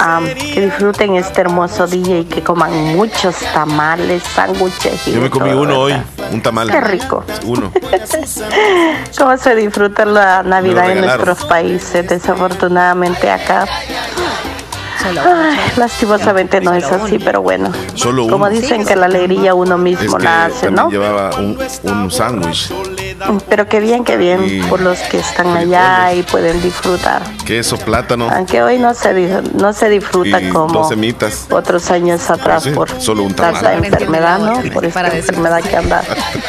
am, que disfruten este hermoso día y que coman muchos tamales, sándwiches. y Yo me comí todo, uno hoy, un tamal. Qué rico. Uno. ¿Cómo se disfruta la Navidad en nuestros países? Desafortunadamente acá. Ay, lastimosamente no es así, pero bueno. Solo uno. Como dicen que la alegría uno Es mismo que la hace, ¿no? llevaba un, un sándwich, Pero qué bien, qué bien Y por los que están allá y pueden disfrutar. queso, plátano Aunque hoy no se, no se disfruta y como dos semitas. otros años atrás Sí, por solo un tanta enfermedad, ¿no? Por esta enfermedad que anda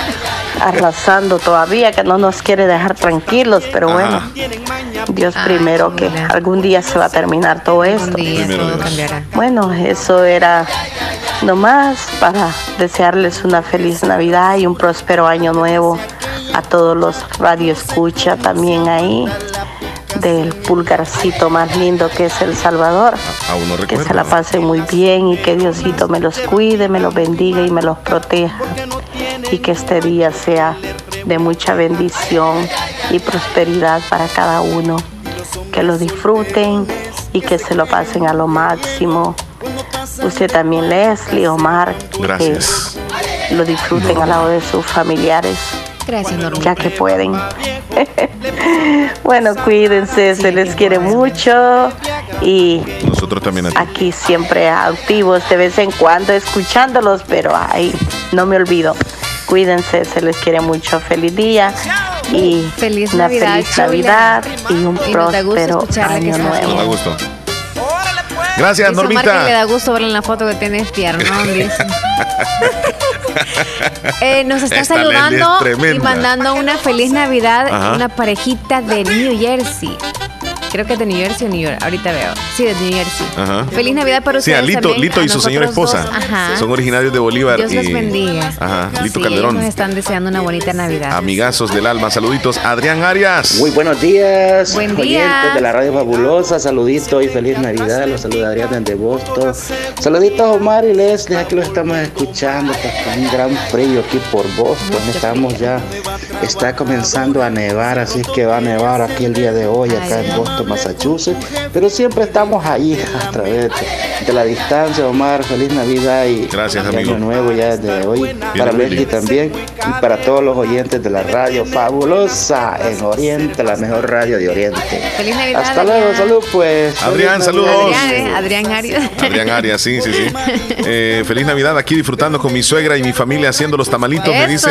arrasando todavía, que no nos quiere dejar tranquilos, pero bueno, Dios primero que algún día se va a terminar todo esto. todo. Bueno, eso era nomás para desearles una feliz Navidad y un próspero año nuevo a todos los radioescucha también ahí del pulgarcito más lindo que es El Salvador. Aún no Que se la pasen muy bien y que Diosito me los cuide, me los bendiga y me los proteja. Y que este día sea de mucha bendición y prosperidad para cada uno. Que lo disfruten y que se lo pasen a lo máximo. Usted también, Leslie, Omar, Gracias. que lo disfruten al lado de sus familiares. Gracias, Norma. Ya que pueden. bueno, cuídense, se les quiere mucho y Nosotros también aquí siempre activos de vez en cuando escuchándolos, pero ay, no me olvido. Cuídense, se les quiere mucho. Feliz día y Feliz una Navidad, feliz chula. Navidad y un Y próspero año nuevo. Nos da gusto. Gracias, Omar que le Normita. da gusto verla en la foto que tiene piernón, dice. Eh, nos está Esta saludando es y mandando una feliz Navidad Ajá. una parejita de New Jersey. Creo que es de New Jersey o New York. Ahorita veo. Sí, de New Jersey. Ajá. Feliz Navidad para Sí, ustedes. a Lito, también, Lito a y su señora esposa. dos. Ajá. Son originarios de Bolívar. Dios y, los bendiga. Ajá, Lito Sí, Calderón. Nos están deseando una bonita Navidad. Amigazos del alma, saluditos. Adrián Arias. Muy buenos días, Buen día. de la radio fabulosa, saludito y feliz Navidad, los saluda Adrián desde Boston. Saluditos a Omar y Leslie, aquí los estamos escuchando, está un gran frío aquí por Boston, estamos ya, está comenzando a nevar, así que va a nevar aquí el día de hoy, acá en Boston, Massachusetts, pero siempre estamos ahí a través de, de la distancia, Omar, feliz Navidad y Gracias, y amigo. año nuevo ya desde hoy, para Willy. Leslie también y para todos los oyentes de la radio fabulosa en Oriente, la mejor radio de Oriente. Feliz Navidad. Hasta luego, salud pues. Adrián, saludos. Adrián. Adrián Arias. Adrián Arias, sí, sí, sí. Eh, feliz Navidad aquí disfrutando con mi suegra y mi familia haciendo los tamalitos, me dice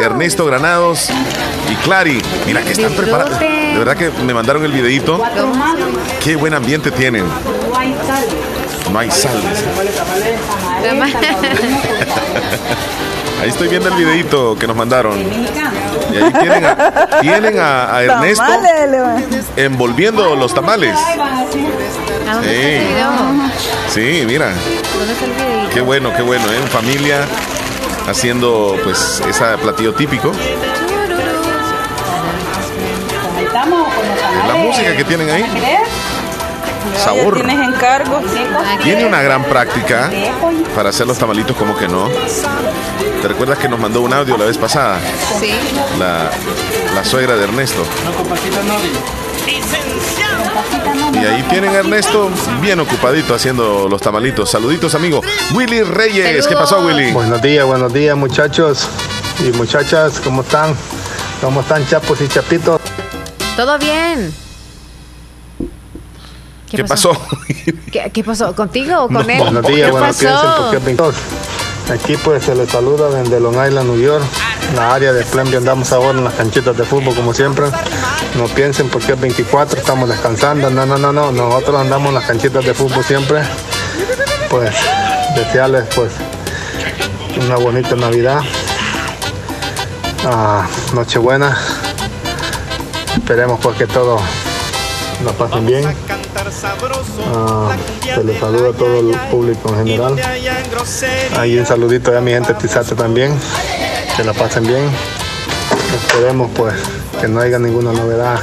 Ernesto Granados y Clary. Mira que están preparados. De verdad que me mandaron el videito. Qué buen ambiente tienen. No hay sal. Ahí estoy viendo el videito que nos mandaron. Y ahí tienen a, tienen a- a Ernesto envolviendo los tamales. ¿A dónde está ese Sí. Sí, mira. Qué bueno, qué bueno, ¿eh? En familia haciendo pues ese platillo típico. La música que tienen ahí. Sabor. ¿Tienes encargo? Tiene una gran práctica para hacer los tamalitos como que no. ¿Te recuerdas que nos mandó un audio la vez pasada? Sí. La, la suegra de Ernesto. Y ahí tienen a Ernesto bien ocupadito haciendo los tamalitos. Saluditos, amigo. Willy Reyes. ¿Qué pasó, Willy? Buenos días, buenos días, muchachos y muchachas. ¿Cómo están? ¿Cómo están, chapos y chapitos? Todo bien. ¿Qué pasó? ¿Qué, qué pasó? ¿Contigo o con él? Buenos días, ¿Qué bueno, piensen pasó? porque es 22. Aquí pues se les saluda desde Long Island, New York. En la área de Plemby andamos ahora en las canchitas de fútbol como siempre. No piensen porque es 24, estamos descansando. No, no, no, no. Nosotros andamos en las canchitas de fútbol siempre. Pues desearles pues una bonita Navidad. Ah, Nochebuena. Esperemos pues que todo la pasen bien. Ah, se les saluda a todo el público en general. Ahí un saludito a mi gente Tizate también. Que la pasen bien. Esperemos pues que no haya ninguna novedad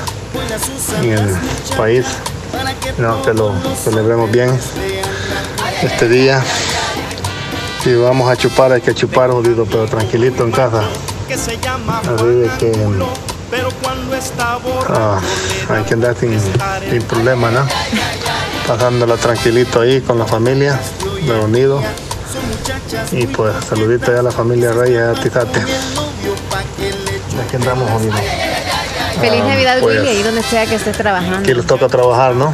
en el país. No, que lo celebremos bien este día. Si vamos a chupar, hay que chupar jodido, pero tranquilito en casa. Así de que ah, hay que andar sin, sin problema, ¿no? Pasándola tranquilito ahí con la familia, reunido. Y pues saludito ya a la familia Reyes, a Tizate. Aquí andamos jodidos. Feliz Ah, Navidad, pues, Willy, ahí donde sea que estés trabajando. Aquí les toca trabajar, ¿no?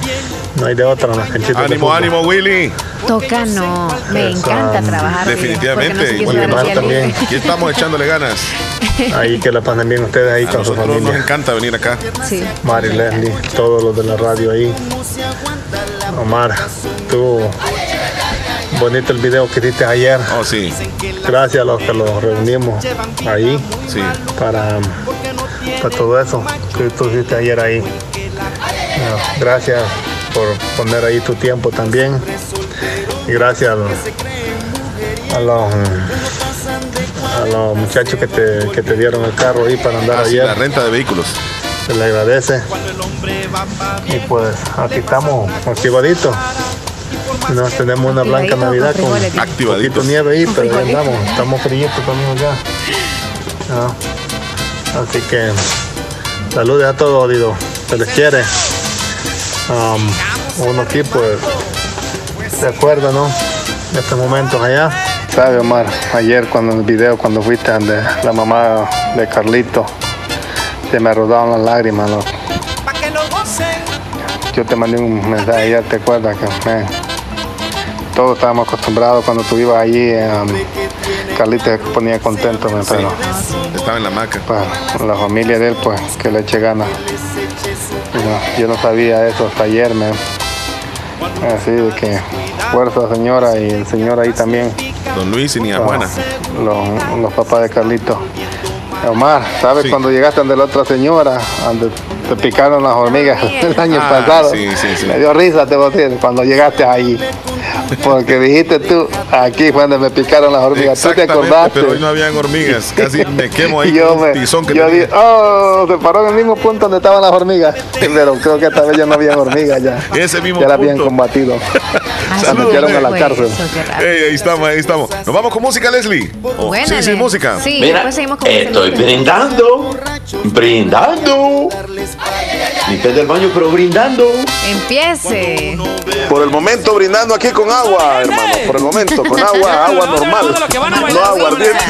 No hay de otra las canchitas de Ánimo, ánimo, Willy. Toca no. Me encanta trabajar. Willy, Definitivamente. porque no hacer también. Willy. Aquí estamos echándole ganas. Ahí que la pasen bien ustedes ahí A con su nosotros nos familia. encanta venir acá. Sí. Mari, Leslie, todos los de la radio ahí. Omar, tú, bonito el video que hiciste ayer. Oh, sí. Gracias a los que los reunimos ahí Sí. para, para todo eso que tú hiciste ayer ahí. Ah, Gracias por poner ahí tu tiempo también. Y gracias a los, a los, muchachos que te, que te dieron el carro ahí para andar Ah, sí, ayer. la renta de vehículos. Se le agradece. Y pues aquí estamos activaditos. Nos tenemos una blanca Navidad con Activaditos. poquito nieve ahí, pero ya andamos. Estamos fríitos también ya. Ah, Así que saludes a todos, Dido. Se les quiere. Um, uno aquí pues se acuerda, ¿no? De estos momentos allá. ¿Sabe, Omar? Ayer cuando en el video, cuando fuiste de la mamá de Carlito, se me rodaron las lágrimas, ¿no? Yo te mandé un mensaje ayer, ¿te acuerdas? Que man, todos estábamos acostumbrados cuando tú ibas allí, um, Carlito se ponía contento, man, pero Estaba en la maca. para la familia de él, pues, que le eche ganas. No, yo no sabía eso hasta ayer, man. Así de que fuerza señora y el señor ahí también. Don Luis y Ah, Juana. Los, los papás de Carlito. Omar, ¿sabes cuando llegaste donde la otra señora, donde te picaron las hormigas el año Ah, pasado? sí, sí, sí. Me dio risa, te voy a decir, cuando llegaste ahí. Porque dijiste tú, aquí donde me picaron las hormigas. ¿Tú te Exactamente, acordaste? pero hoy no habían hormigas. Casi me quemo ahí Y yo me- tizón que yo tenía. dije, oh, se paró en el mismo punto donde estaban las hormigas. Pero creo que esta vez ya no había hormigas ya. Ese mismo ya la habían punto. combatido. Saludos, metieron a la cárcel. Ahí estamos, ahí estamos. Nos vamos con música, Leslie. Oh, Buena, sí, sí, música. Sí, Mira, después seguimos con estoy música. brindando, brindando. Ni pez del baño, pero brindando. Empiece. Por el momento brindando aquí con agua, hermano. Por el momento, con agua, agua normal. No agua ardiente.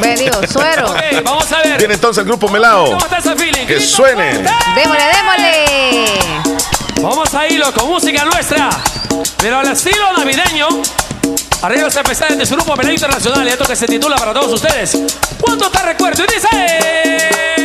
Ve, digo, suero. Vamos a ver. Viene entonces el grupo Melao. ¿Cómo está ese feeling? Que suene. Démosle, démosle. Vamos a irlo con música nuestra, pero al estilo navideño. Arriba los especiales de su grupo Peleo Internacional, y esto que se titula para todos ustedes. ¿Cuánto te recuerdo? Y dice.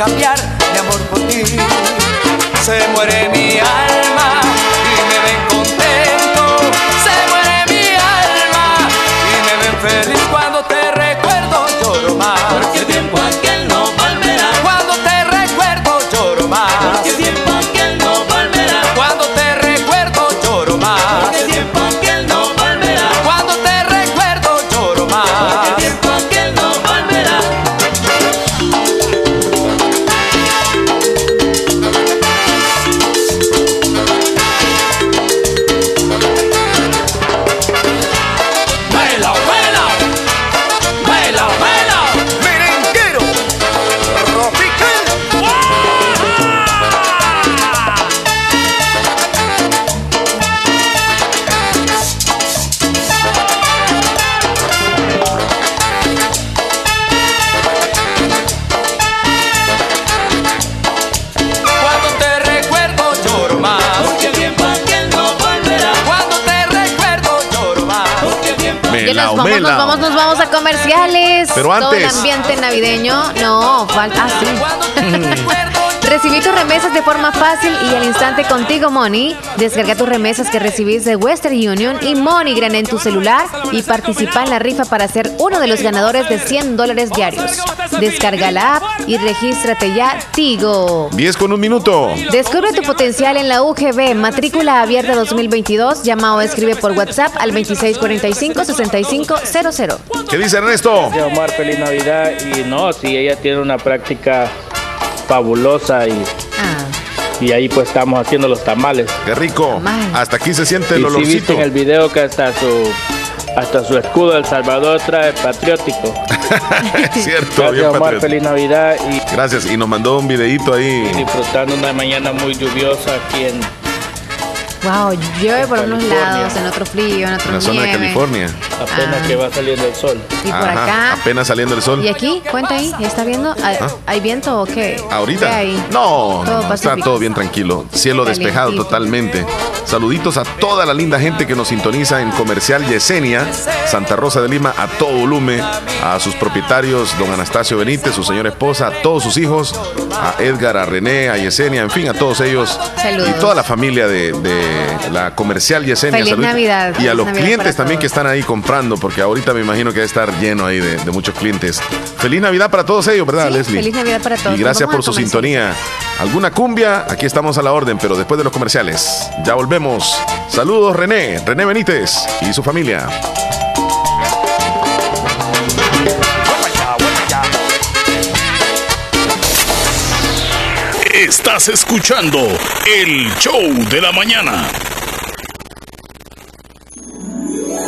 Cambiar Todo el ambiente navideño. No, falta. Ah, sí. Recibí tus remesas de forma fácil y al instante contigo Money. Descarga tus remesas que recibís de Western Union y MoneyGram en tu celular y participa en la rifa para ser uno de los ganadores de 100 dólares diarios. Descarga la app y regístrate ya Tigo. 10 con un minuto. Descubre tu potencial en la UGB, matrícula abierta 2022. Llama o escribe por WhatsApp al 2645-6500. ¿Qué dice Ernesto? Omar, feliz Navidad. Y no, si ella tiene una práctica fabulosa y, y ahí pues estamos haciendo los tamales. Qué rico. Hasta aquí se siente el y si viste en el video que hasta su hasta su escudo El Salvador trae patriótico. es cierto, Gracias, bien Omar, feliz Navidad y Gracias. Y nos mandó un videito ahí. disfrutando una mañana muy lluviosa aquí en Wow, llueve por unos lados, en otro frío, en otro En la zona de. California. apenas Ah. que va saliendo el sol. Y por Ajá, acá. Apenas saliendo el sol. ¿Y aquí? Cuenta ahí, ¿ya está viendo? ¿Hay, Ah. hay viento o qué? ¿Qué Ahorita. hay? No, no, Todo no, está todo bien tranquilo. Cielo despejado totalmente. Saluditos a toda la linda gente que nos sintoniza en Comercial Yesenia, Santa Rosa de Lima, a todo volumen, a sus propietarios, don Anastasio Benítez, su señora esposa, a todos sus hijos, a Edgar, a René, a Yesenia, en fin, a todos ellos. Saludos. Y toda la familia de, de la Comercial Yesenia. Feliz Saluditos. Navidad, Y a los Navidad clientes también todos. que están ahí comprando, porque ahorita me imagino que debe estar lleno ahí de, de muchos clientes. Feliz Navidad para todos ellos, ¿verdad, Sí, Leslie? feliz Navidad para todos. Y gracias por su sintonía. ¿Alguna cumbia? Aquí estamos a la orden, pero después de los comerciales. Ya volvemos. Saludos, René, René Benítez y su familia. Estás escuchando el show de la mañana.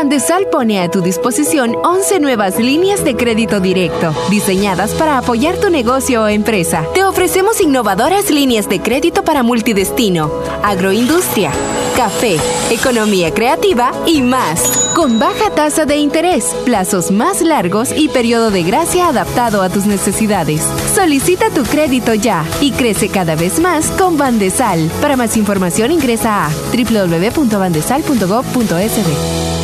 Bandesal pone a tu disposición 11 nuevas líneas de crédito directo, diseñadas para apoyar tu negocio o empresa. Te ofrecemos innovadoras líneas de crédito para multidestino, agroindustria, café, economía creativa y más. Con baja tasa de interés, plazos más largos y periodo de gracia adaptado a tus necesidades. Solicita tu crédito ya y crece cada vez más con Bandesal. Para más información ingresa a www.bandesal.gov.sb.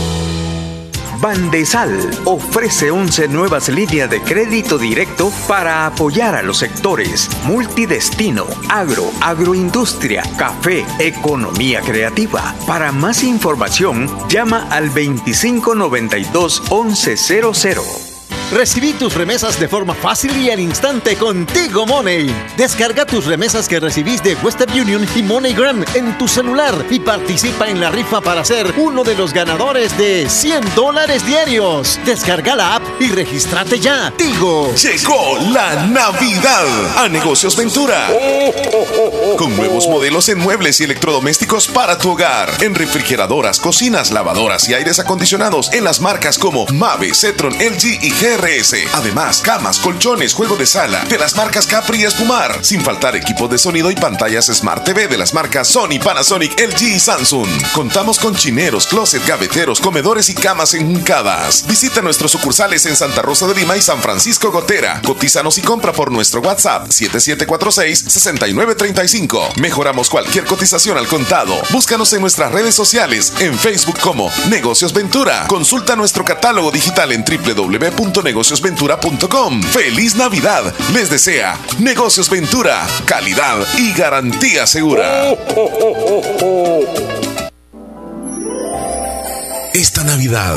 Bandesal ofrece 11 nuevas líneas de crédito directo para apoyar a los sectores multidestino, agro, agroindustria, café, economía creativa. Para más información, llama al 2592 1100. Recibí tus remesas de forma fácil y al instante contigo Money. Descarga tus remesas que recibís de Western Union y MoneyGram en tu celular y participa en la rifa para ser uno de los ganadores de 100 dólares diarios. Descarga la app y regístrate ya. Tigo. Llegó la Navidad a Negocios Ventura. Con nuevos modelos en muebles y electrodomésticos para tu hogar. En refrigeradoras, cocinas, lavadoras y aires acondicionados en las marcas como Mave, Cetron, LG y Además, camas, colchones, juego de sala de las marcas Capri y Espumar. Sin faltar equipos de sonido y pantallas Smart TV de las marcas Sony, Panasonic, LG y Samsung. Contamos con chineros, closet, gaveteros, comedores y camas enjuncadas. Visita nuestros sucursales en Santa Rosa de Lima y San Francisco Gotera. Cotízanos y compra por nuestro WhatsApp 7746-6935. Mejoramos cualquier cotización al contado. Búscanos en nuestras redes sociales, en Facebook como Negocios Ventura. Consulta nuestro catálogo digital en www.negociosventura.com. ¡Feliz Navidad! Les desea Negocios Ventura, calidad y garantía segura. Esta Navidad,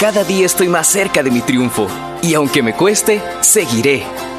Cada día estoy más cerca de mi triunfo y aunque me cueste, seguiré,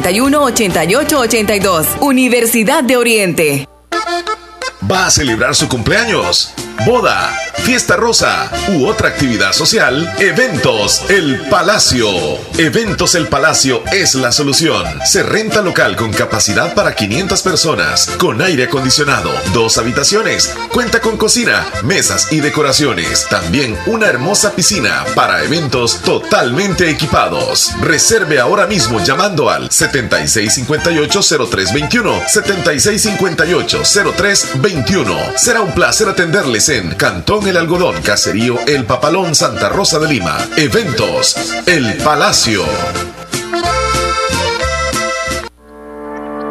8882 Universidad de Oriente. ¿Va a celebrar su cumpleaños? boda, fiesta rosa u otra actividad social, Eventos El Palacio. Eventos El Palacio es la solución. Se renta local con capacidad para 500 personas, con aire acondicionado, dos habitaciones, cuenta con cocina, mesas y decoraciones. También una hermosa piscina para eventos totalmente equipados. Reserve ahora mismo llamando al 7658-0321. 7658-0321. Será un placer atenderles en Cantón El Algodón, Caserío El Papalón, Santa Rosa de Lima. Eventos El Palacio.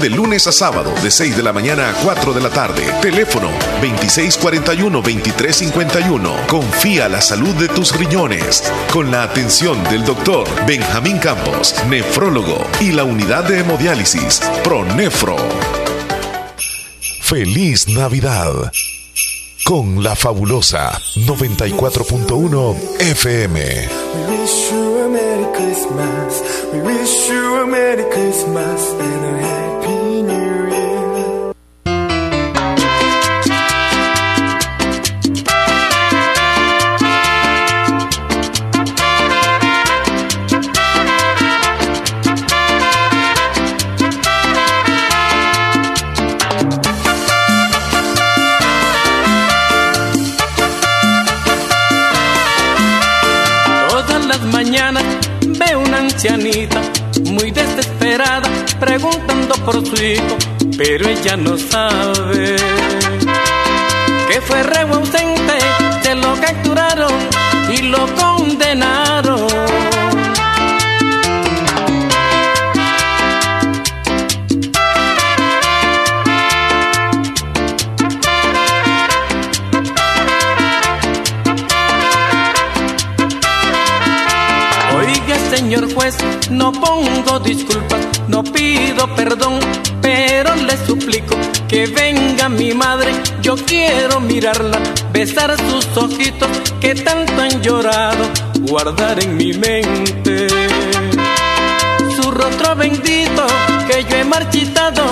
de lunes a sábado de 6 de la mañana a 4 de la tarde. Teléfono 2641-2351. Confía la salud de tus riñones con la atención del doctor Benjamín Campos, nefrólogo y la unidad de hemodiálisis Pronefro. Feliz Navidad con la fabulosa 94.1 FM. We wish you a Merry Christmas. preguntando por su hijo, pero ella no sabe que fue re ausente, se lo capturaron y lo condenaron. Oiga, señor juez, no pongo disculpas no pido perdón, pero le suplico que venga mi madre. Yo quiero mirarla, besar sus ojitos que tanto han llorado, guardar en mi mente su rostro bendito que yo he marchitado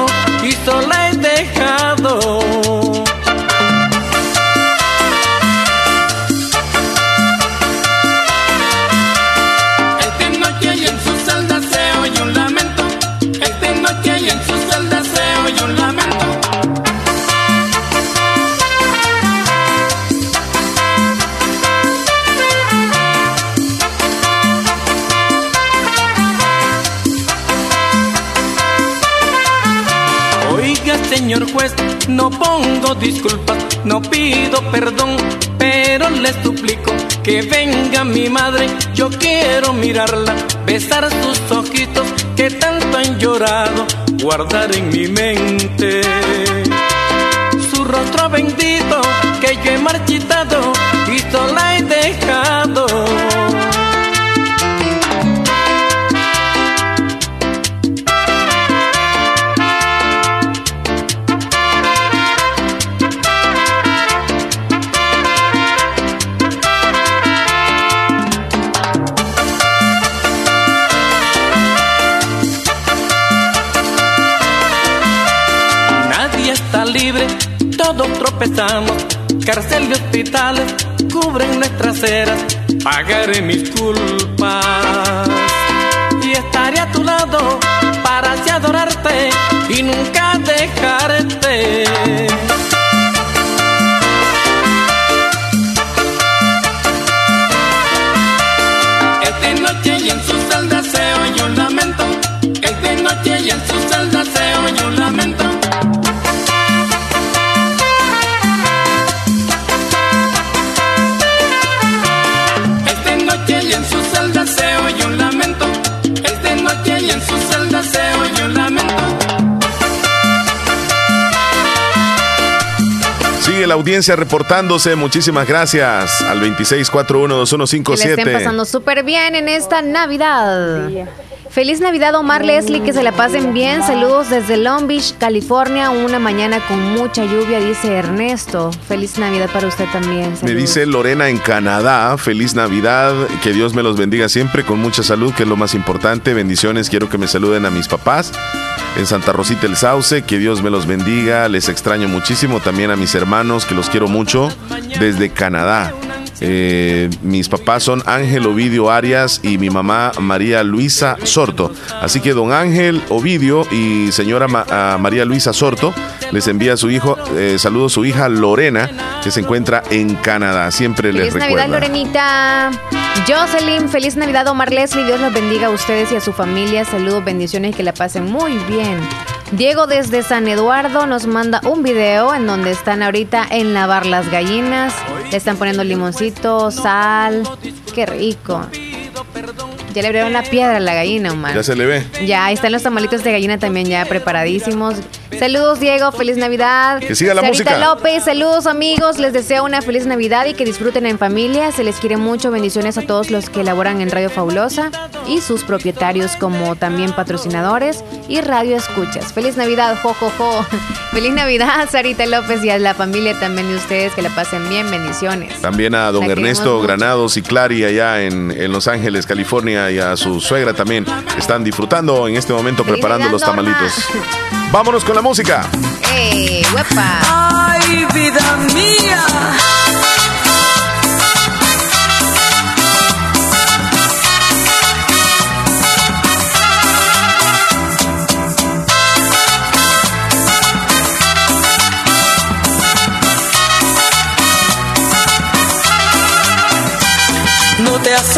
que venga mi madre, yo quiero mirarla, besar sus ojitos que tanto han llorado, guardar en mi mente tropezamos, cárcel de hospitales cubren nuestras eras, pagaré mis culpas. Y estaré a tu lado para así adorarte y nunca dejarte. La audiencia reportándose. Muchísimas gracias al 26412157. Que estén pasando súper bien en esta Navidad. Feliz Navidad Omar Leslie, que se la pasen bien. Saludos desde Long Beach, California. Una mañana con mucha lluvia, dice Ernesto. Feliz Navidad para usted también. Me dice Lorena en Canadá. Feliz Navidad. Que Dios me los bendiga siempre con mucha salud, que es lo más importante. Bendiciones. Quiero que me saluden a mis papás en Santa Rosita el Sauce. Que Dios me los bendiga. Les extraño muchísimo. También a mis hermanos, que los quiero mucho desde Canadá. Eh, mis papás son Ángel Ovidio Arias y mi mamá María Luisa Sorto. Así que don Ángel Ovidio y señora María Luisa Sorto les envía a su hijo, eh, saludos a su hija Lorena, que se encuentra en Canadá. Siempre les recuerda. Navidad, Lorenita. Jocelyn, feliz Navidad, Omar Leslie. Dios los bendiga a ustedes y a su familia. Saludos, bendiciones y que la pasen muy bien. Diego desde San Eduardo nos manda un video en donde están ahorita en lavar las gallinas. Le están poniendo limoncito, sal. Qué rico. Ya le abrieron la piedra a la gallina, Omar. Ya se le ve. Ya, ahí están los tamalitos de gallina también ya preparadísimos. Saludos, Diego. Feliz Navidad. Que siga la Sarita música. López, saludos, amigos. Les deseo una feliz Navidad y que disfruten en familia. Se les quiere mucho. Bendiciones a todos los que laboran en Radio Fabulosa y sus propietarios, como también patrocinadores y radio escuchas. Feliz Navidad, jo, jo, jo. Feliz Navidad, Sarita López y a la familia también de ustedes. Que la pasen bien. Bendiciones. También a don Ernesto Granados y Clary allá en, en Los Ángeles, California, y a su suegra también. Están disfrutando en este momento preparando los tamalitos. Vámonos con la música. ¡Eh, huepa! ¡Ay, vida mía!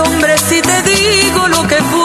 Asombres si te digo lo que fuiste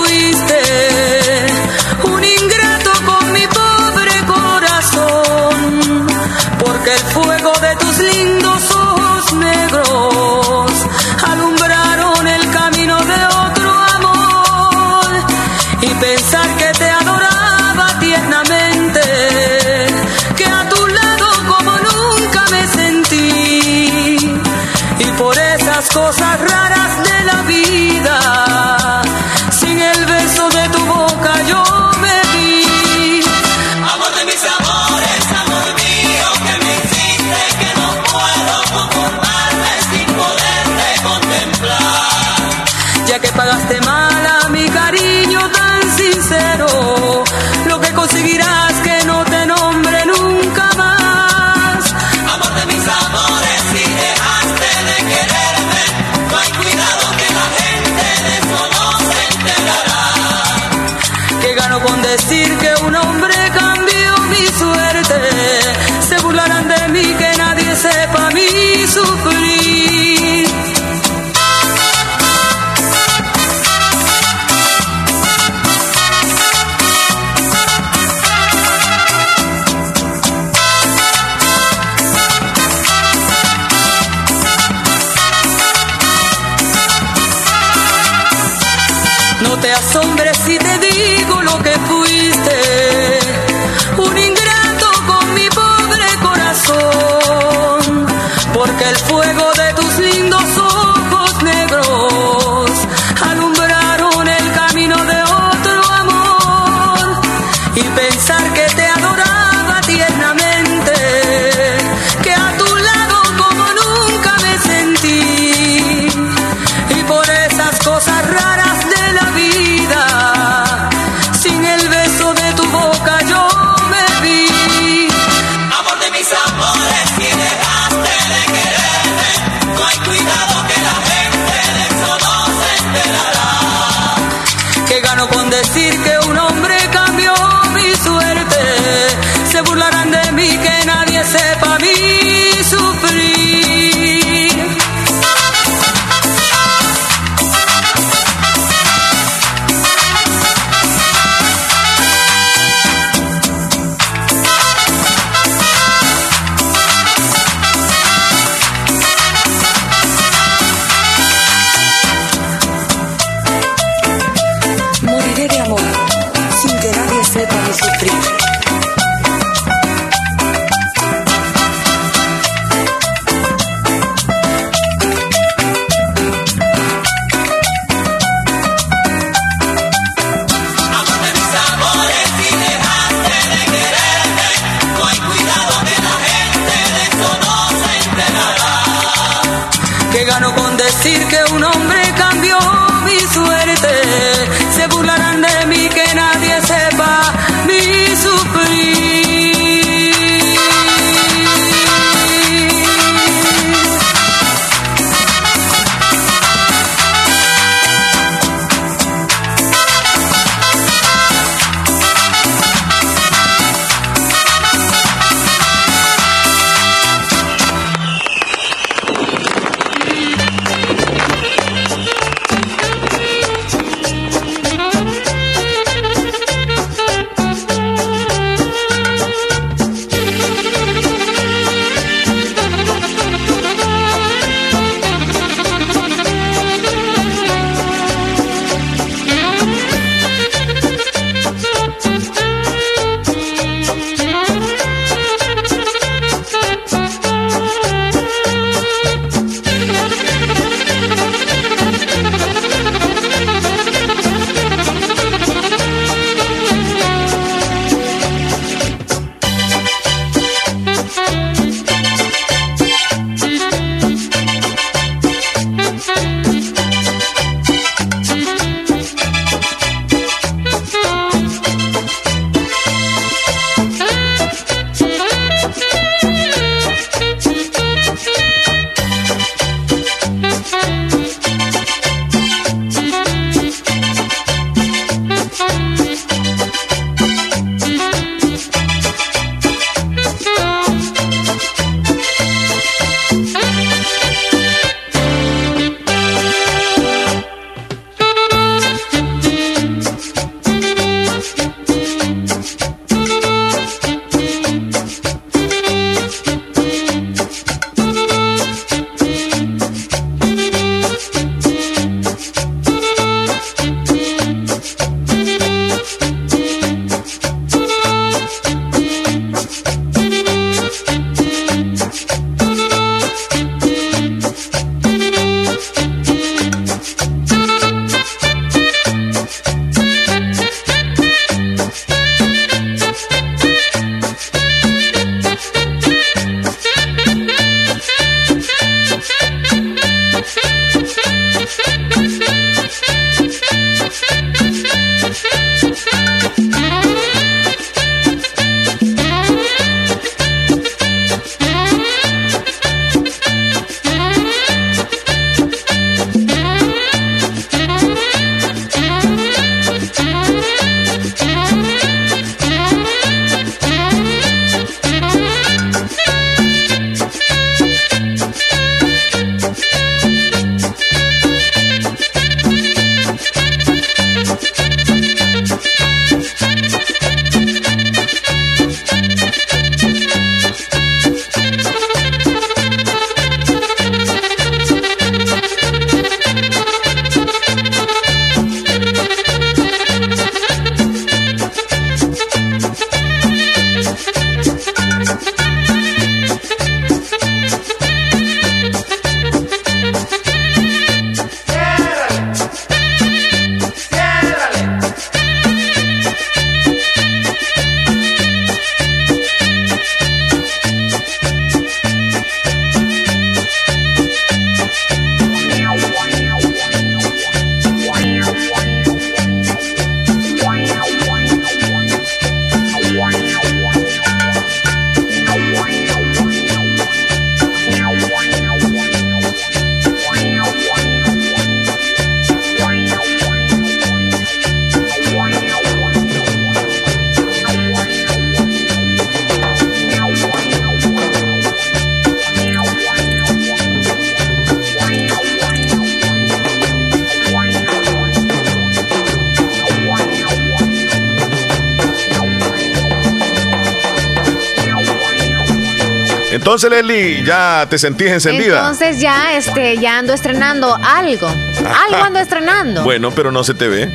Entonces, Leslie, ya te sentís encendida. Entonces ya, este, ya ando estrenando algo. Algo ando estrenando. Bueno, pero no se te ve.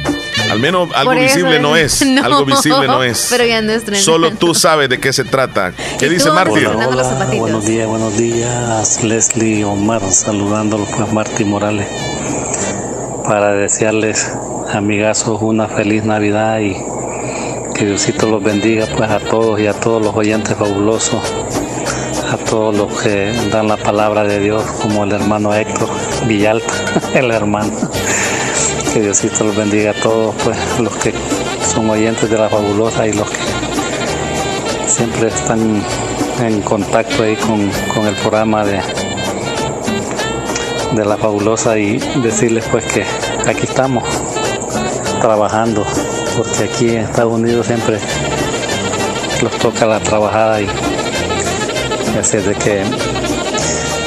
Al menos algo visible no es. algo visible no es. Pero ya ando estrenando. Solo tú sabes de qué se trata. ¿Qué dice Martín? buenos días, buenos días. Leslie Omar, saludándolo pues Martín Morales. Para desearles, amigazos, una feliz Navidad y que Diosito los bendiga pues a todos y a todos los oyentes fabulosos todos los que dan la palabra de Dios, como el hermano Héctor Villalta, el hermano. Que Diosito los bendiga a todos, pues los que son oyentes de la fabulosa y los que siempre están en contacto ahí con, el programa de, de la fabulosa y decirles pues que aquí estamos trabajando, porque aquí en Estados Unidos siempre los toca la trabajada y Así de que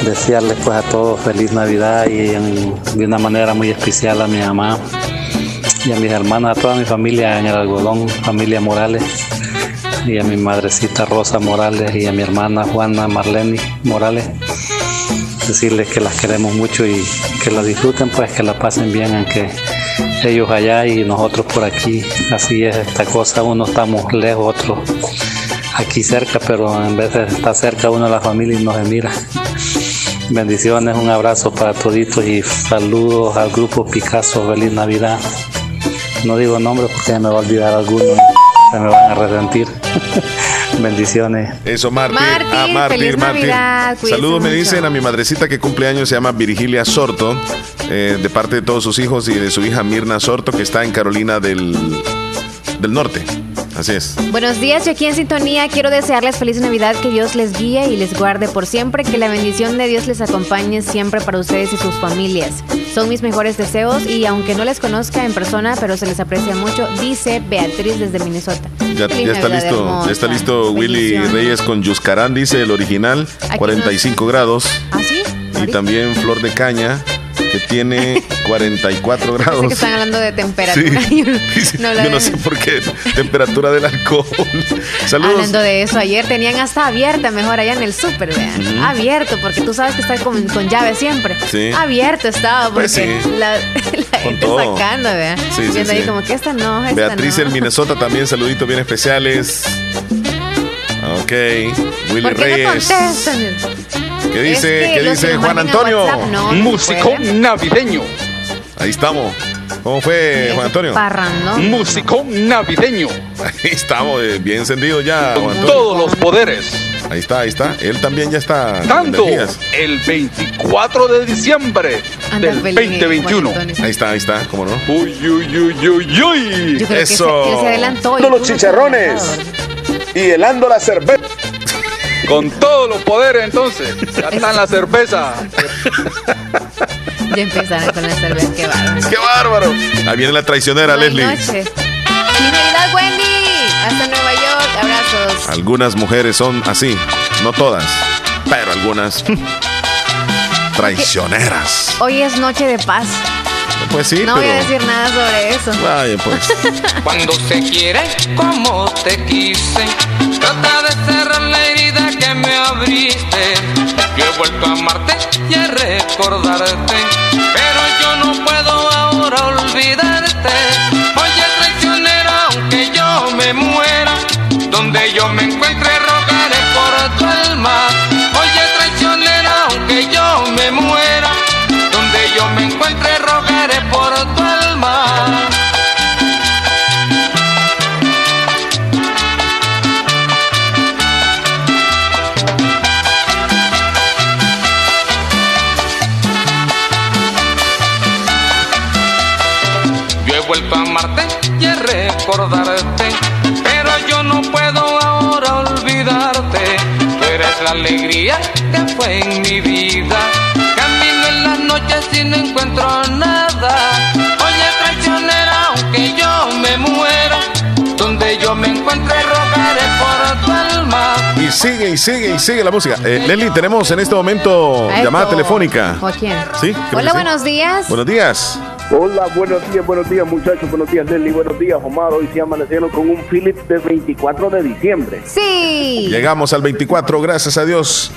desearles pues a todos feliz Navidad y de una manera muy especial a mi mamá y a mis hermanas, a toda mi familia en el algodón, familia Morales y a mi madrecita Rosa Morales y a mi hermana Juana Marlene Morales. Decirles que las queremos mucho y que la disfruten, pues que la pasen bien, aunque ellos allá y nosotros por aquí. Así es esta cosa, uno estamos lejos, otros aquí cerca, pero en vez de estar cerca uno de la familia y nos mira. Bendiciones, un abrazo para toditos y saludos al grupo Picasso, feliz Navidad. No digo nombres porque me va a olvidar alguno, se me van a resentir. Bendiciones. Eso, Martín. ah, Martín, Martín. Saludos, me dicen a mi madrecita que cumpleaños se llama Virgilia Sorto, eh, de parte de todos sus hijos y de su hija Mirna Sorto, que está en Carolina del, del Norte. Así es. Buenos días, yo aquí en sintonía quiero desearles feliz Navidad, que Dios les guíe y les guarde por siempre, que la bendición de Dios les acompañe siempre para ustedes y sus familias. Son mis mejores deseos y aunque no les conozca en persona, pero se les aprecia mucho, dice Beatriz desde Minnesota. Ya, está listo, ya está listo Willy Reyes con Yuscarán, dice el original, 45 grados. ¿Ah, sí? Y también Flor de Caña, que tiene 44 grados. Que están hablando de temperatura. yo no sé por qué. Temperatura del alcohol. Saludos. Hablando de eso, ayer tenían hasta abierta, mejor allá en el súper, vean. Abierto, porque tú sabes que está con, llave siempre. Sí. Abierto estaba, pues porque la, gente sacando, vean. Viendo ahí como que esta no, esta Beatriz el Minnesota también, saluditos bien especiales. Ok. Willy Reyes. ¿Qué dice, ¿qué dice Juan Antonio? Músico navideño. Ahí estamos. ¿Cómo fue, Juan Antonio? Parrando. Músico navideño. Ahí estamos, eh, bien encendido ya, Juan Antonio. Todos los poderes. Ahí está, ahí está. Él también ya está. Dando el 24 de diciembre del 2021. Ahí está, ahí está, ¿cómo no? Uy, uy, uy, uy, uy. Yo creo Eso. Que se, se adelantó. los chicharrones y helando la cerveza. Con todos los poderes entonces. Ya están la cerveza. Ya empezaron con la cerveza, qué bárbaro. ¡Qué bárbaro! Ahí viene la traicionera, Leslie. Noche. Wendy. Hasta Nueva York. Abrazos. Algunas mujeres son así. No todas, pero algunas. Traicioneras. Hoy es noche de paz. Pues sí, no voy a decir nada sobre eso. Vaya, pues. Cuando se quiere como te quise, trata de abriste. Yo he vuelto a amarte y a recordarte, pero yo no puedo ahora olvidarte. Oye, traicionera, aunque yo me muera, donde yo me encuentre rogaré por tu alma. Oye, traicionera, aunque yo me muera, recordarte, pero yo no puedo ahora olvidarte. Tú eres la alegría que fue en mi vida. Camino en las noches y no encuentro nada. Oye, traicionera, aunque yo me muera, donde yo me encuentre rogaré por tu alma. Y sigue y sigue y sigue la música. Eh, Leslie, tenemos en este momento llamada telefónica. ¿O quién? Sí. Hola, buenos días. Buenos días. Hola, buenos días, buenos días muchachos, buenos días Nelly, buenos días Omar. Hoy se amanecieron con un Philips de 24 de diciembre. Sí. Llegamos al 24, gracias a Dios.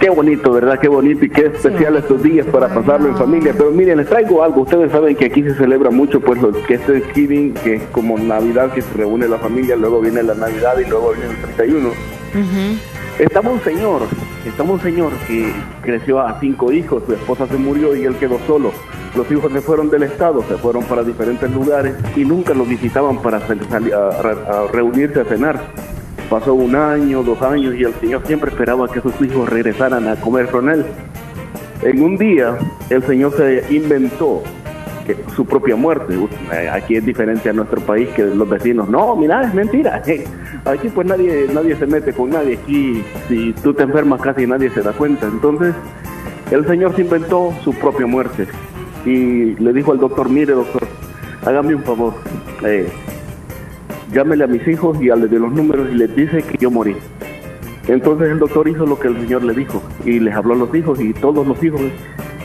Qué bonito, ¿verdad? Qué bonito y qué especial estos días para pasarlo en familia. Pero miren, les traigo algo. Ustedes saben que aquí se celebra mucho, pues, lo que es Thanksgiving, que es como Navidad, que se reúne la familia, luego viene la Navidad y luego viene el 31. Estaba un señor, estaba un señor que creció a cinco hijos, su esposa se murió y él quedó solo. Los hijos se fueron del estado, se fueron para diferentes lugares y nunca lo visitaban para reunirse a cenar. Pasó un año, dos años y el Señor siempre esperaba que sus hijos regresaran a comer con él. En un día el Señor se inventó su propia muerte. Eh, Aquí es diferente a nuestro país que los vecinos, no, mira, es mentira. Aquí pues nadie, nadie se mete con nadie. Aquí si tú te enfermas casi nadie se da cuenta. Entonces el Señor se inventó su propia muerte y le dijo al doctor, mire doctor, hágame un favor, eh, llámele a mis hijos y al de los números y les dice que yo morí. Entonces el doctor hizo lo que el Señor le dijo y les habló a los hijos y todos los hijos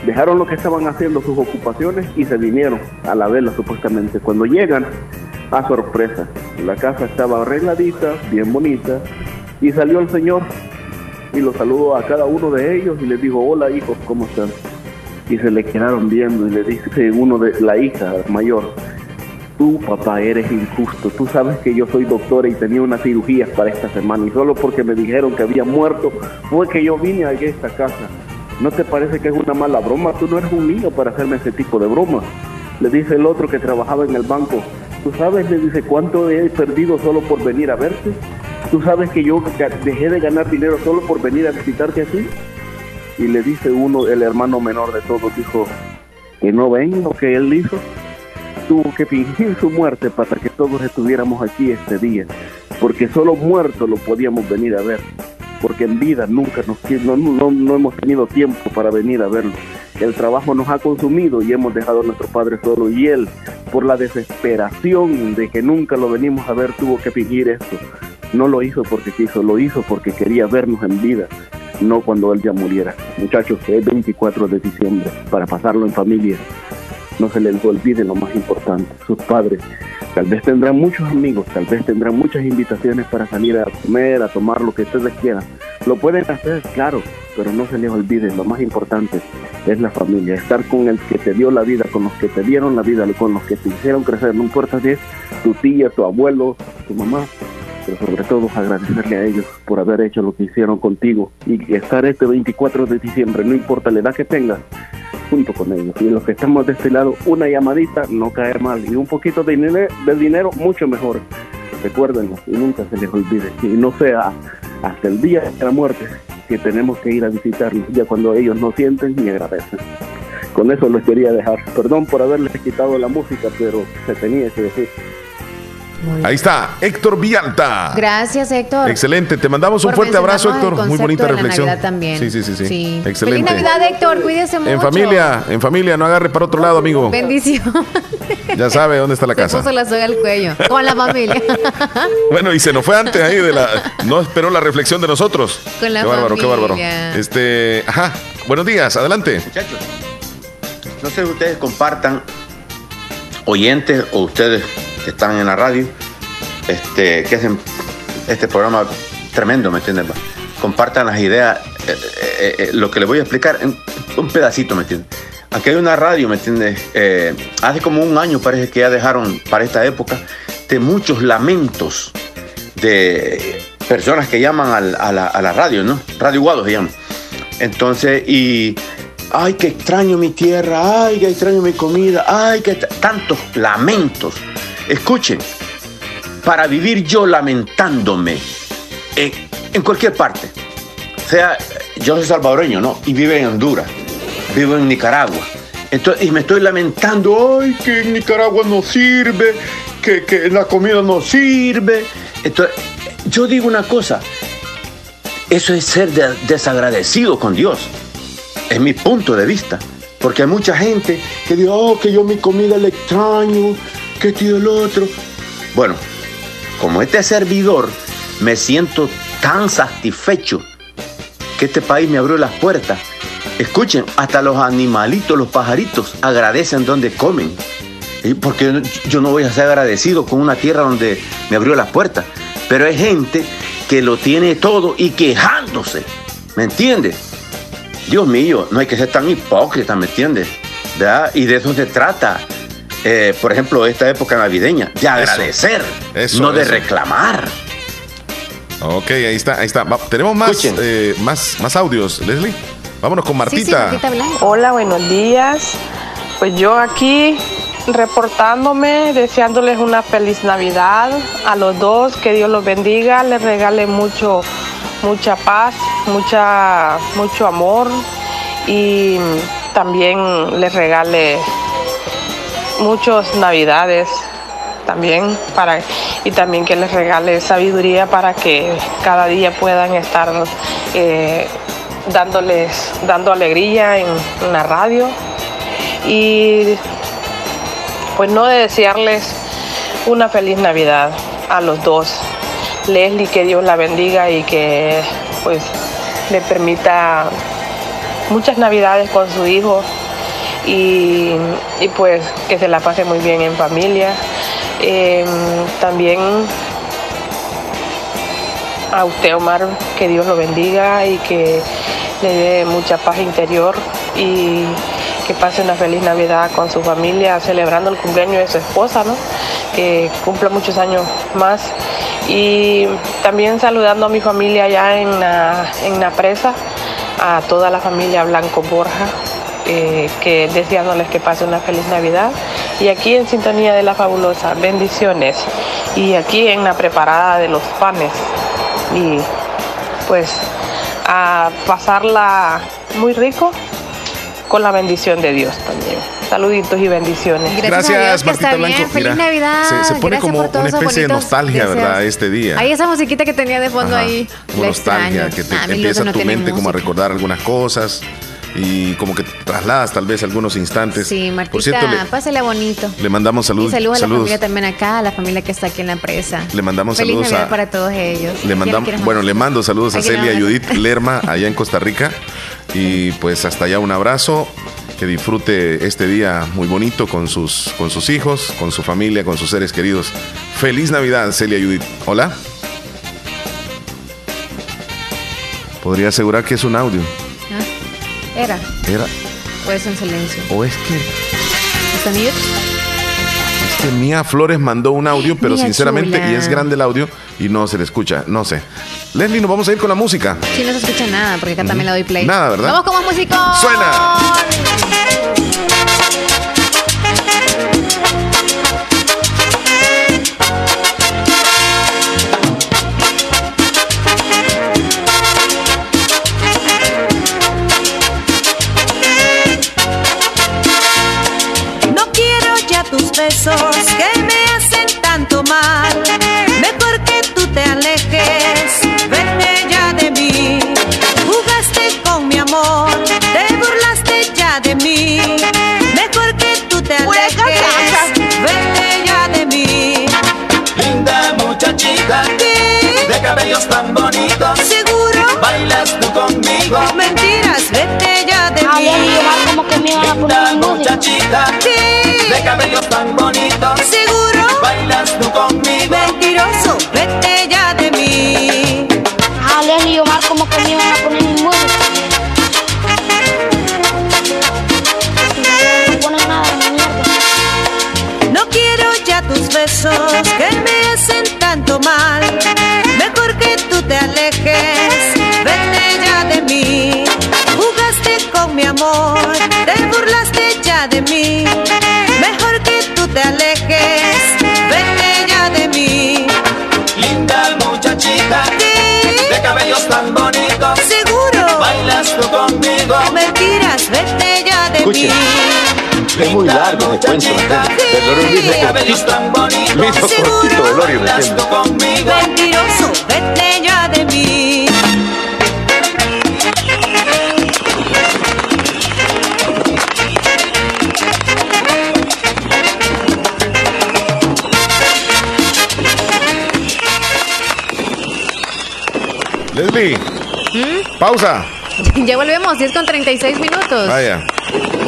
dejaron lo que estaban haciendo, sus ocupaciones y se vinieron a la vela supuestamente. Cuando llegan, a sorpresa, la casa estaba arregladita, bien bonita y salió el Señor y los saludó a cada uno de ellos y les dijo, hola hijos, ¿cómo están? Y se le quedaron viendo y le dice uno de la hija mayor, tú papá eres injusto, tú sabes que yo soy doctora y tenía unas cirugías para esta semana y solo porque me dijeron que había muerto fue que yo vine a esta casa. ¿No te parece que es una mala broma? Tú no eres un niño para hacerme ese tipo de bromas. Le dice el otro que trabajaba en el banco, ¿tú sabes? Le dice, ¿cuánto he perdido solo por venir a verte? ¿Tú sabes que yo dejé de ganar dinero solo por venir a visitarte así? Y le dice uno, el hermano menor de todos, dijo, que no ven lo que él hizo tuvo que fingir su muerte para que todos estuviéramos aquí este día, porque solo muertos lo podíamos venir a ver, porque en vida nunca nos no, no, no hemos tenido tiempo para venir a verlo. El trabajo nos ha consumido y hemos dejado a nuestro padre solo y él, por la desesperación de que nunca lo venimos a ver, tuvo que fingir esto. No lo hizo porque quiso, lo hizo porque quería vernos en vida, no cuando él ya muriera. Muchachos, es 24 de diciembre para pasarlo en familia no se les olvide lo más importante, sus padres. Tal vez tendrán muchos amigos, tal vez tendrán muchas invitaciones para salir a comer, a tomar lo que ustedes quieran. Lo pueden hacer, claro, pero no se les olvide, lo más importante es la familia, estar con el que te dio la vida, con los que te dieron la vida, con los que te hicieron crecer, no importa si es tu tía, tu abuelo, tu mamá, pero sobre todo agradecerle a ellos por haber hecho lo que hicieron contigo y estar este 24 de diciembre, no importa la edad que tengas, junto con ellos. Y los que estamos de este lado, una llamadita no cae mal y un poquito de dinero, mucho mejor. Recuérdenlo y nunca se les olvide. Y no sea hasta el día de la muerte que tenemos que ir a visitarlos, ya cuando ellos no sienten ni agradecen. Con eso les quería dejar. Perdón por haberles quitado la música, pero se tenía que decir. Ahí está, Héctor Villalta. Gracias, Héctor. Excelente, te mandamos un Por fuerte abrazo, Héctor. Muy bonita de la reflexión. Navidad también. Sí, sí, sí, sí. Sí. Excelente. Feliz Navidad, Héctor. Cuídese mucho. En familia, en familia, no agarre para otro lado, amigo. Bendición. Ya sabe dónde está la Se casa. puso la soga al cuello. Con la familia. Bueno, y se nos fue antes ahí de la. No esperó la reflexión de nosotros. Con la qué bárbaro, qué bárbaro. Este. Ajá. Buenos días, adelante. Muchachos, no sé si ustedes compartan, oyentes o ustedes que están en la radio, este, que hacen este programa tremendo, ¿me entiendes? Compartan las ideas, eh, eh, eh, lo que les voy a explicar en un pedacito, ¿me entiendes? Aquí hay una radio, ¿me entiendes? Hace como un año parece que ya dejaron para esta época de muchos lamentos de personas que llaman a, la, radio, ¿no? Radio Guado se llama. Entonces, y ay, que extraño mi tierra, ay, que extraño mi comida, ay, que tantos lamentos. Escuchen, para vivir yo lamentándome en, en cualquier parte, sea, yo soy salvadoreño, ¿no? Y vivo en Honduras, vivo en Nicaragua. Entonces, y me estoy lamentando, ay, que en Nicaragua no sirve, que, que la comida no sirve. Entonces, yo digo una cosa, eso es ser de- desagradecido con Dios. Es mi punto de vista. Porque hay mucha gente que dice, oh, que yo mi comida le extraño, que esto y otro. Bueno, como este servidor, me siento tan satisfecho que este país me abrió las puertas. Escuchen, hasta los animalitos, los pajaritos, agradecen donde comen. Porque yo no- yo no voy a ser agradecido con una tierra donde me abrió las puertas. Pero hay gente que lo tiene todo y quejándose. ¿Me entiendes? Dios mío, no hay que ser tan hipócrita, ¿me entiendes? ¿Verdad? Y de eso se trata. Eh, por ejemplo, esta época navideña, de agradecer, Eso, no de reclamar. Ok, ahí está, ahí está. Va- tenemos más, eh, más, más audios, Leslie. Vámonos con Martita. Hola, buenos días. Pues yo aquí reportándome, deseándoles una feliz Navidad a los dos, que Dios los bendiga, les regale mucho, mucha paz, mucha, mucho amor y también les regale muchas Navidades también para y también que les regale sabiduría para que cada día puedan estar eh, dándoles dando alegría en, en la radio y pues no de desearles una feliz Navidad a los dos. Leslie, que Dios la bendiga y que pues le permita muchas Navidades con su hijo y, pues que se la pase muy bien en familia. Eh, también a usted, Omar, que Dios lo bendiga y que le dé mucha paz interior y que pase una feliz Navidad con su familia, celebrando el cumpleaños de su esposa, ¿no? Que cumpla muchos años más. Y también saludando a mi familia allá en en la presa, a toda la familia Blanco Borja, eh, que deseándoles que pase una feliz Navidad. Y aquí en sintonía de la fabulosa, bendiciones. Y aquí en la preparada de los panes. Y pues a pasarla muy rico con la bendición de Dios también. Saluditos y bendiciones. Gracias, a Dios que está bien. Feliz Navidad. Se, se pone Gracias como una especie de nostalgia, deseos. ¿verdad? Este día. Ahí esa musiquita que tenía de fondo Ajá, ahí. Como nostalgia, extraño. que te Ah, empieza no tu mente como a recordar algunas cosas y como que trasladas tal vez algunos instantes. Sí, Por Martita, cierto, le, pásale bonito. le mandamos salud, y saludos a la saludos. familia también acá, a la familia que está aquí en la empresa. Le mandamos Feliz saludos Navidad a- para todos ellos. Le ¿Quién mandamos, bueno, le mando saludos a ¿A quién le Celia y? Judith Lerma allá en Costa Rica. Y pues hasta allá un abrazo. Que disfrute este día muy bonito con sus, con sus hijos, con su familia, con sus seres queridos. Feliz Navidad, Celia y Judith. Hola. Podría asegurar que es un audio. Era, Era. pues en silencio. O es que, ¿Está mute? es que Mía Flores mandó un audio, pero Mía sinceramente, chula. y es grande el audio y no se le escucha. No sé. Leslie, nos vamos a ir con la música. Sí, no se escucha nada, porque acá también le doy play. Nada, ¿verdad? Vamos con más música. Suena. Cuento, lo hizo cortito. Ya de mí. Leslie, ¿Mm? pausa. Ya volvemos, 10 con 36 minutos. Vaya.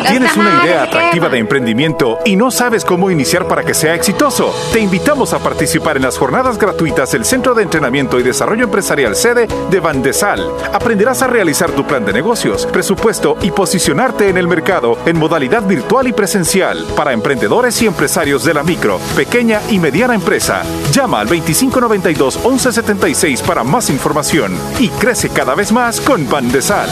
¿Tienes una idea atractiva de emprendimiento y no sabes cómo iniciar para que sea exitoso? Te invitamos a participar en las jornadas gratuitas del Centro de Entrenamiento y Desarrollo Empresarial sede de Bandesal. Aprenderás a realizar tu plan de negocios, presupuesto y posicionarte en el mercado en modalidad virtual y presencial para emprendedores y empresarios de la micro, pequeña y mediana empresa. Llama al 2592-1176 para más información y crece cada vez más con Bandesal.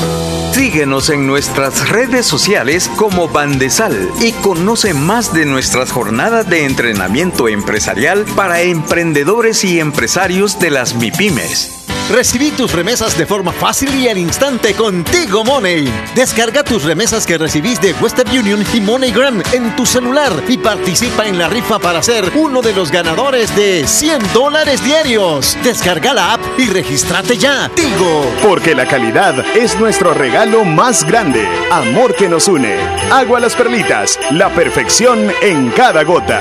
Síguenos en nuestras redes sociales como Bandesal y conoce más de nuestras jornadas de entrenamiento empresarial para emprendedores y empresarios de las MIPIMES. Recibí tus remesas de forma fácil y al instante contigo Money. Descarga tus remesas que recibís de Western Union y MoneyGram en tu celular y participa en la rifa para ser uno de los ganadores de 100 dólares diarios. Descarga la app y regístrate ya. Tigo. Porque la calidad es nuestro regalo más grande. Amor que nos une. Agua las perlitas. La perfección en cada gota.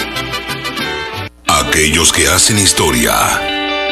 Aquellos que hacen historia,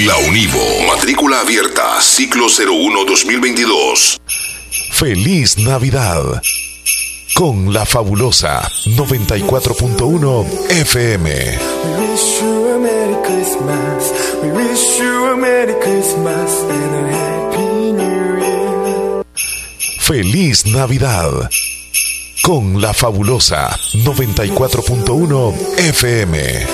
la Univo. Matrícula abierta ciclo 01-2022. Feliz Navidad. Con la fabulosa 94.1 FM. We wish you a Merry Christmas. We wish you a Merry Christmas and a Happy New Year. Feliz Navidad. Con la fabulosa 94.1 FM.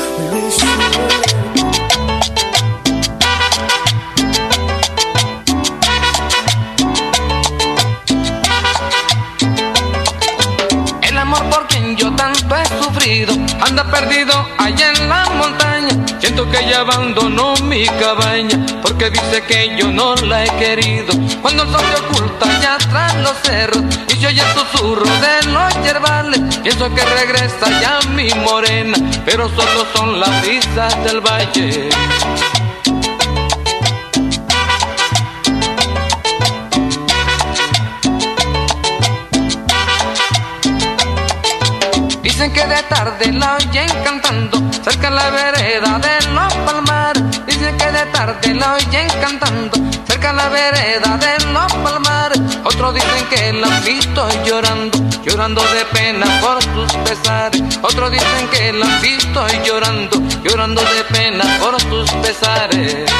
Anda perdido allá en la montaña. Siento que ella abandonó mi cabaña porque dice que yo no la he querido. Cuando el sol se oculta allá tras los cerros y se oye el susurro de los yerbales, pienso que regresa ya mi morena, pero solo son las brisas del valle. Dicen que de tarde la oyen cantando cerca la vereda de los palmares. Dicen que de tarde la oyen cantando cerca la vereda de los palmares. Otros dicen que la han visto llorando, llorando de pena por sus pesares. Otros dicen que la han visto llorando, llorando de pena por sus pesares.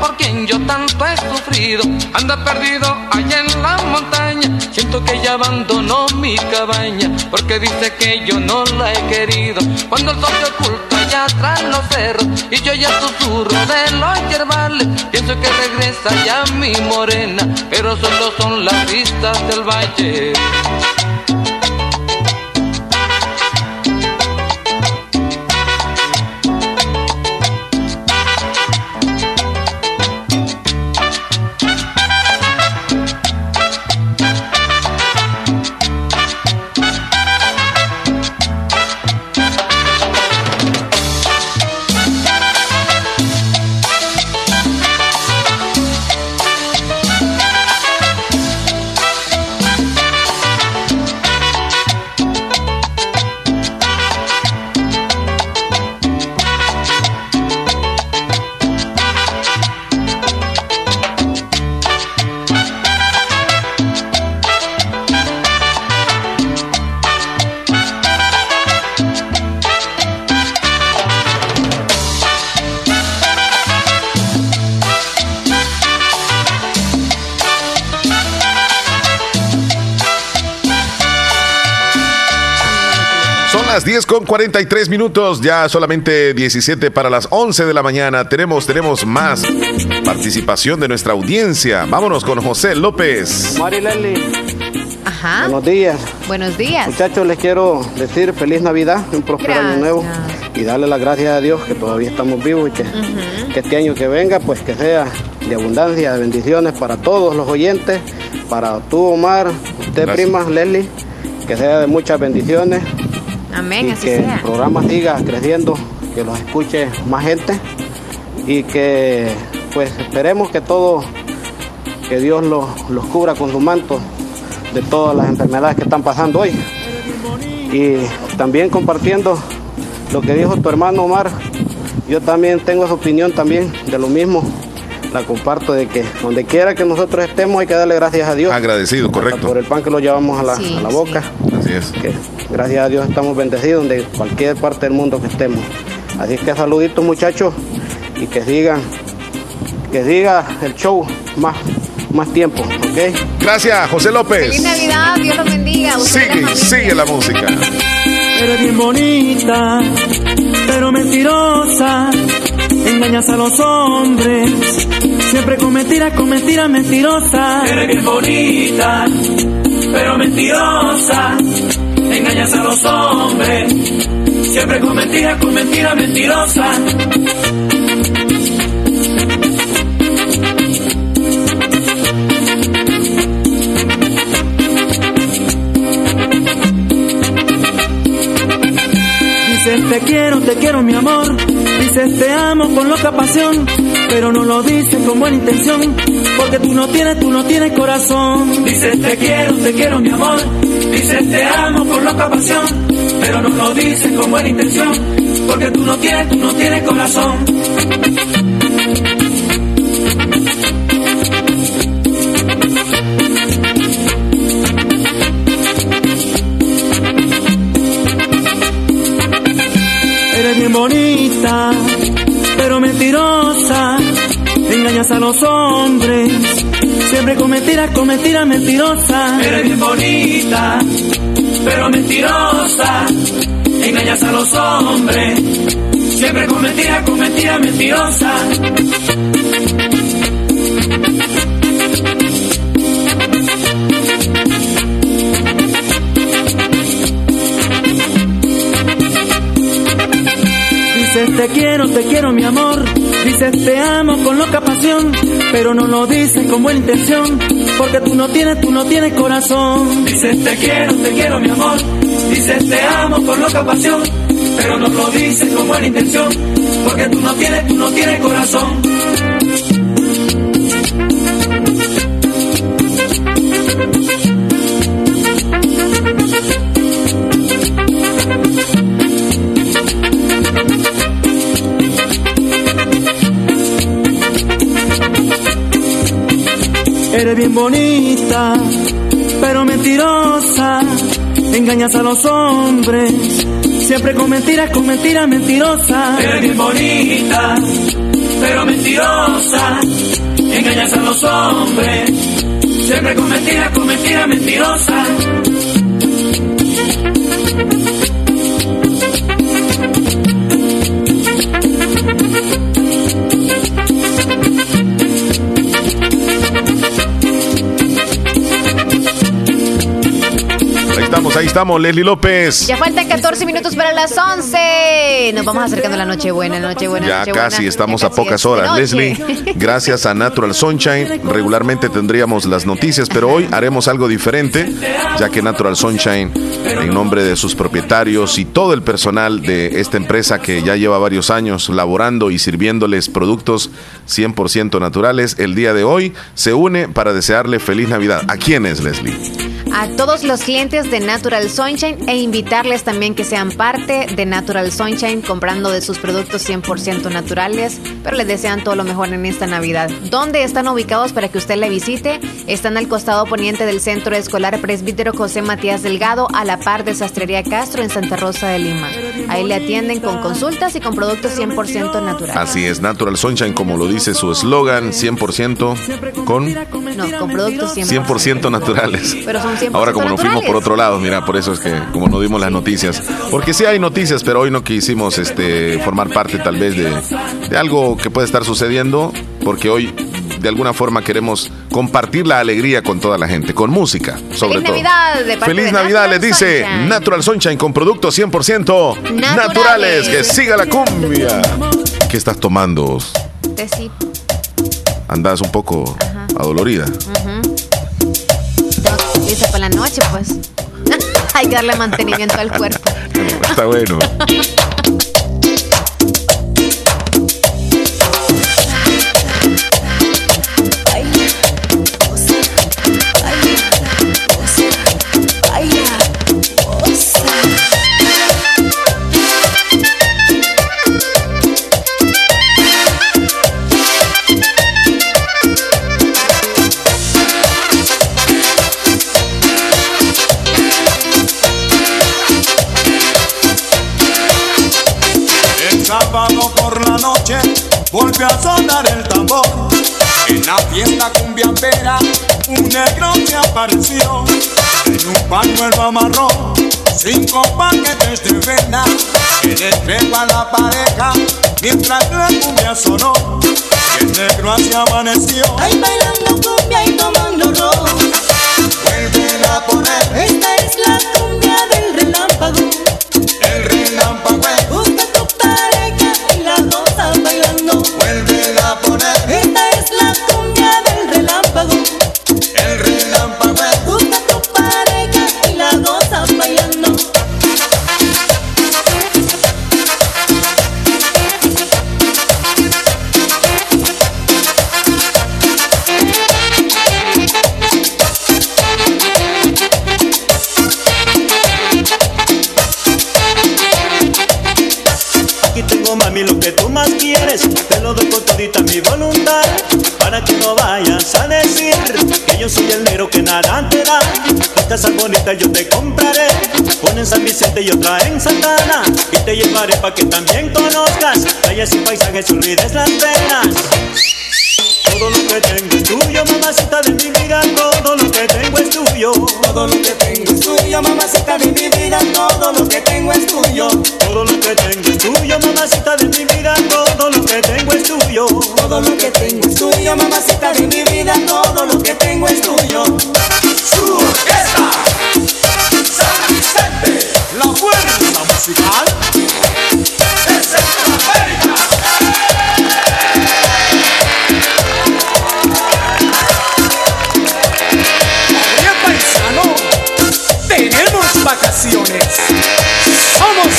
Por quien yo tanto he sufrido anda perdido allá en la montaña. Siento que ella abandonó mi cabaña porque dice que yo no la he querido. Cuando el sol se oculta allá tras los cerros y yo ya susurro de los yerbales, pienso que regresa ya mi morena, pero solo son las vistas del valle. 10 con 43 minutos, ya solamente 17 para las 11 de la mañana. Tenemos, tenemos más participación de nuestra audiencia. Vámonos con José López. Mari Lely. Ajá. Buenos días. Buenos días. Muchachos, les quiero decir feliz Navidad, un próspero año nuevo y darle las gracias a Dios que todavía estamos vivos y que, que este año que venga, pues que sea de abundancia, de bendiciones para todos los oyentes, para tú, Omar, usted, Gracias. prima, Leslie, que sea de muchas bendiciones Amén, y así que el programa siga creciendo, que los escuche más gente y que pues esperemos que todo, que Dios los, los cubra con su manto de todas las enfermedades que están pasando hoy. Y también compartiendo lo que dijo tu hermano Omar, yo también tengo esa opinión también de lo mismo. La comparto de que donde quiera que nosotros estemos hay que darle gracias a Dios. Agradecido, correcto. Por el pan que lo llevamos a la, Sí, a la boca. Así es. Que gracias a Dios estamos bendecidos de cualquier parte del mundo que estemos. Así que saluditos muchachos y que sigan, que siga el show más, más tiempo, ¿ok? Gracias, José López. Feliz Navidad, Dios los bendiga. Usted y la Sigue, sigue la música. Eres bien bonita, pero mentirosa. Engañas a los hombres, siempre con mentiras, con mentiras mentirosas. Eres bien bonita, pero mentirosa. Engañas a los hombres, siempre con mentiras, con mentiras mentirosas. Dices te quiero, te quiero mi amor. Dices te amo con loca pasión. Pero no lo dices con buena intención. Porque tú no tienes, tú no tienes corazón. Dices te quiero, te quiero mi amor. Dices te amo con loca pasión. Pero no lo dices con buena intención. Porque tú no tienes, tú no tienes corazón. Engañas a los hombres, siempre con mentiras, con mentiras mentirosas. Eres bien bonita, pero mentirosa. Engañas a los hombres, siempre con mentiras, con mentiras mentirosas. Dices te quiero, te quiero mi amor. Dices te amo con loca pasión. Pero no lo dices con buena intención. Porque tú no tienes, tú no tienes corazón. Dices te quiero, te quiero mi amor. Dices te amo con loca pasión. Pero no lo dices con buena intención. Porque tú no tienes, tú no tienes corazón. Eres bien bonita, pero mentirosa. Engañas a los hombres, siempre con mentiras, con mentiras mentirosas. Eres bien bonita, pero mentirosa. Engañas a los hombres, siempre con mentiras, con mentiras mentirosas. Estamos, ahí estamos, Leslie López. Ya faltan 14 minutos para las 11. Nos vamos acercando a la Nochebuena, Nochebuena, Ya Nochebuena. casi estamos Ya a casi pocas es horas. noche. Leslie, gracias a Natural Sunshine, regularmente tendríamos las noticias, pero hoy haremos algo diferente, ya que Natural Sunshine, en nombre de sus propietarios y todo el personal de esta empresa que ya lleva varios años laborando y sirviéndoles productos 100% naturales, el día de hoy se une para desearle feliz Navidad. ¿A quién es, Leslie? A todos los clientes de Natural Sunshine e invitarles también que sean parte de Natural Sunshine comprando de sus productos 100% naturales, pero les desean todo lo mejor en esta Navidad. ¿Dónde están ubicados para que usted la visite? Están al costado poniente del Centro Escolar Presbítero José Matías Delgado, a la par de Sastrería Castro en Santa Rosa de Lima. Ahí le atienden con consultas y con productos 100% naturales. Así es, Natural Sunshine, como lo dice su eslogan, 100% con No, con productos 100%. 100% naturales. Pero son Ahora como nos fuimos por otro lado, mira, por eso es que como no dimos las noticias. Porque sí hay noticias, pero hoy no quisimos este, formar parte tal vez de, de algo que puede estar sucediendo, porque hoy de alguna forma queremos compartir la alegría con toda la gente, con música, sobre Feliz todo. Navidad de parte Feliz de Navidad, les dice Sunshine. Natural Sunshine con productos 100% naturales. Naturales. Que siga la cumbia. ¿Qué estás tomando? Tecito. Andas un poco adolorida. La noche, pues. Hay que darle mantenimiento al cuerpo. Está bueno. a sonar el tambor. En la fiesta cumbiambera un negro se apareció. En un pañuelo amarró cinco paquetes de vena. Que le entregó a la pareja mientras la cumbia sonó. Y el negro así amaneció. Ay, bailando cumbia y tomando ron. Vuelven a poner Esta es la cumbia del relámpago. el relámpago. Busca mi voluntad Para que no vayas a decir Que yo soy el negro que nada te da. Casas bonitas yo te compraré Una en San Vicente y otra en Santana Y te llevaré para que también conozcas Playas y paisajes, olvides las penas todo lo que tengo es tuyo, mamacita de mi vida. Todo lo que tengo es tuyo. Todo lo que tengo es tuyo, mamacita de mi vida. Todo lo que tengo es tuyo. Todo lo que tengo es tuyo, mamacita de mi vida. Todo lo que tengo es tuyo. Todo lo que tengo es tuyo, mamacita de mi vida. Todo lo que tengo es tuyo. Su orquesta, San Vicente, la fuerza musical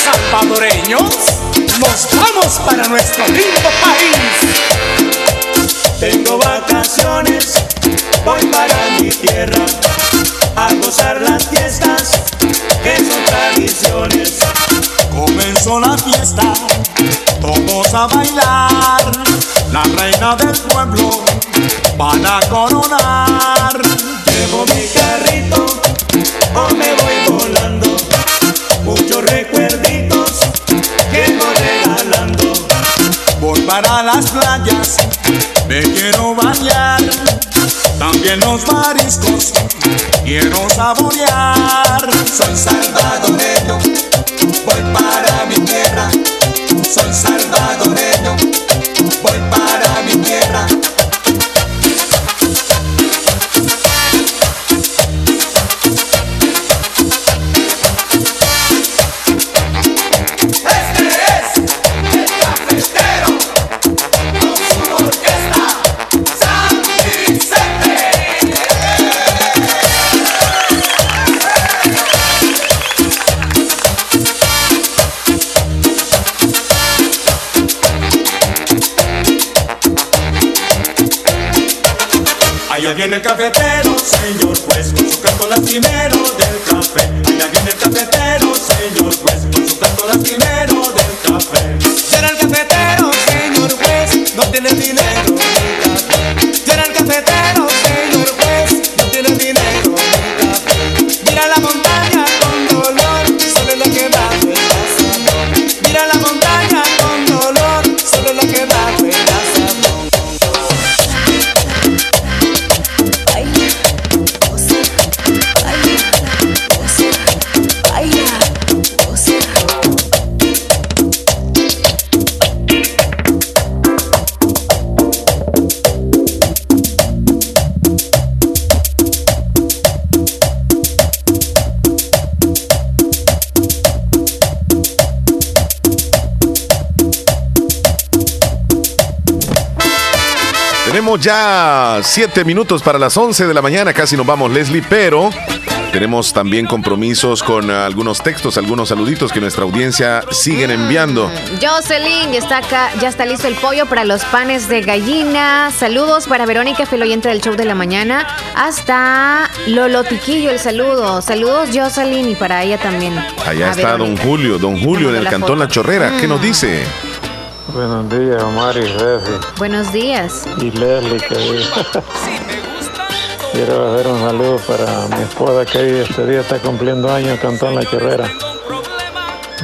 salvadoreños. Nos vamos para nuestro lindo país. Tengo vacaciones, voy para mi tierra a gozar las fiestas que son tradiciones. Comenzó la fiesta, todos a bailar. La reina del pueblo van a coronar. Llevo mi carrito o me voy volando. Muchos recuerditos para las playas, me quiero bañar. También los mariscos quiero saborear. Soy salvadoreño, voy para viene el cafetero, señor juez, con su canto lastimero del café. Allá viene el cafetero, señor juez, con su canto lastimero del café. Será el cafetero, señor juez, no tiene dinero tenemos ya siete minutos para las 11 de la mañana, casi nos vamos, Leslie, pero tenemos también compromisos con algunos textos, algunos saluditos que nuestra audiencia siguen enviando. Jocelyn, ya está acá, ya está listo el pollo para los panes de gallina. Saludos para Verónica, filoyente del show de la mañana. Hasta Lolo Tiquillo, el saludo. Saludos, Jocelyn, y para ella también. Allá está don. Julio, don Julio en el la cantón foto. La Chorrera. ¿Qué nos Mm. dice? Buenos días, Omar y Leslie. Buenos días. Y Leslie, que quiero hacer un saludo para mi esposa que hoy este día está cumpliendo años, Cantón La Chorrera.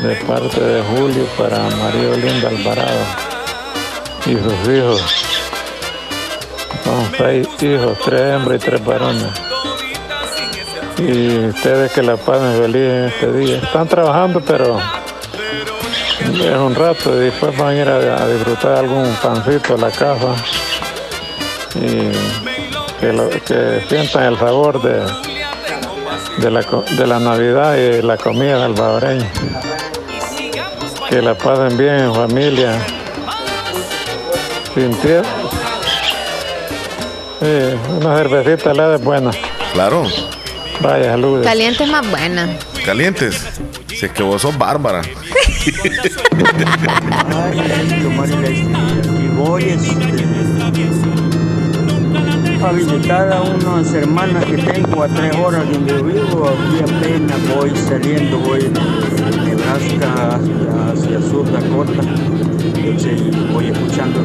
De parte de Julio para María Linda Alvarado y sus hijos. Son seis hijos, tres hembras y tres varones. Y ustedes que la pasen feliz en este día. Están trabajando, pero es un rato y después van a ir a, a disfrutar algún pancito a la casa y que, lo- que sientan el sabor de, de, la, de la Navidad y la comida salvadoreña. Que la pasen bien en familia. Sin tiempo. Sí, una cervecita es buena. Claro. Vaya, saludos. Caliente es más buena. Calientes. Si es que vos sos bárbara. Y voy a visitar a unas hermanas que tengo a tres horas de donde vivo. Aquí apenas voy saliendo, voy de Nebraska hacia, hacia Sur Dakota. Entonces voy escuchando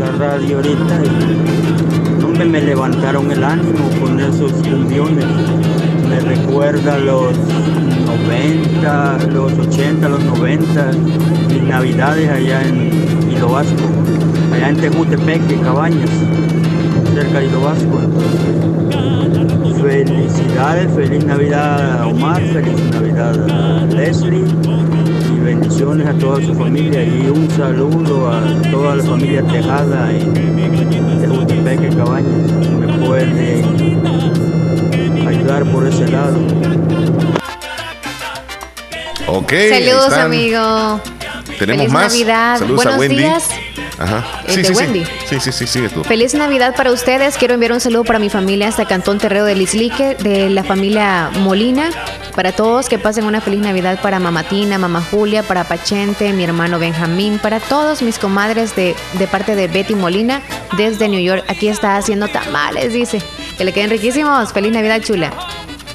la radio ahorita hombre, me levantaron el ánimo con esos cumbiones. Me recuerda los 90, los 80, los 90, mis navidades allá en Hilo Vasco, allá en Tejutepeque, Cabañas, cerca de Hilo Vasco. Felicidades, feliz Navidad Omar, feliz Navidad Leslie bendiciones a toda su familia y un saludo a toda la familia Tejada en Tejutepeque, Cabañas, que me puede ayudar por ese lado. Ok. Saludos, están. amigo. Tenemos Feliz más. Navidad. Saludos Buenos a Wendy. días. Ajá. El Sí, de sí, sí. Wendy. Sí. Feliz Navidad para ustedes. Quiero enviar un saludo para mi familia hasta Cantón Terrero de Lislique, de la familia Molina. Para todos, que pasen una feliz Navidad para Mamatina, Mamá Julia, para Pachente, mi hermano Benjamín, para todos mis comadres de, de parte de Betty Molina desde New York. Aquí está haciendo tamales, dice. Que le queden riquísimos. Feliz Navidad, chula.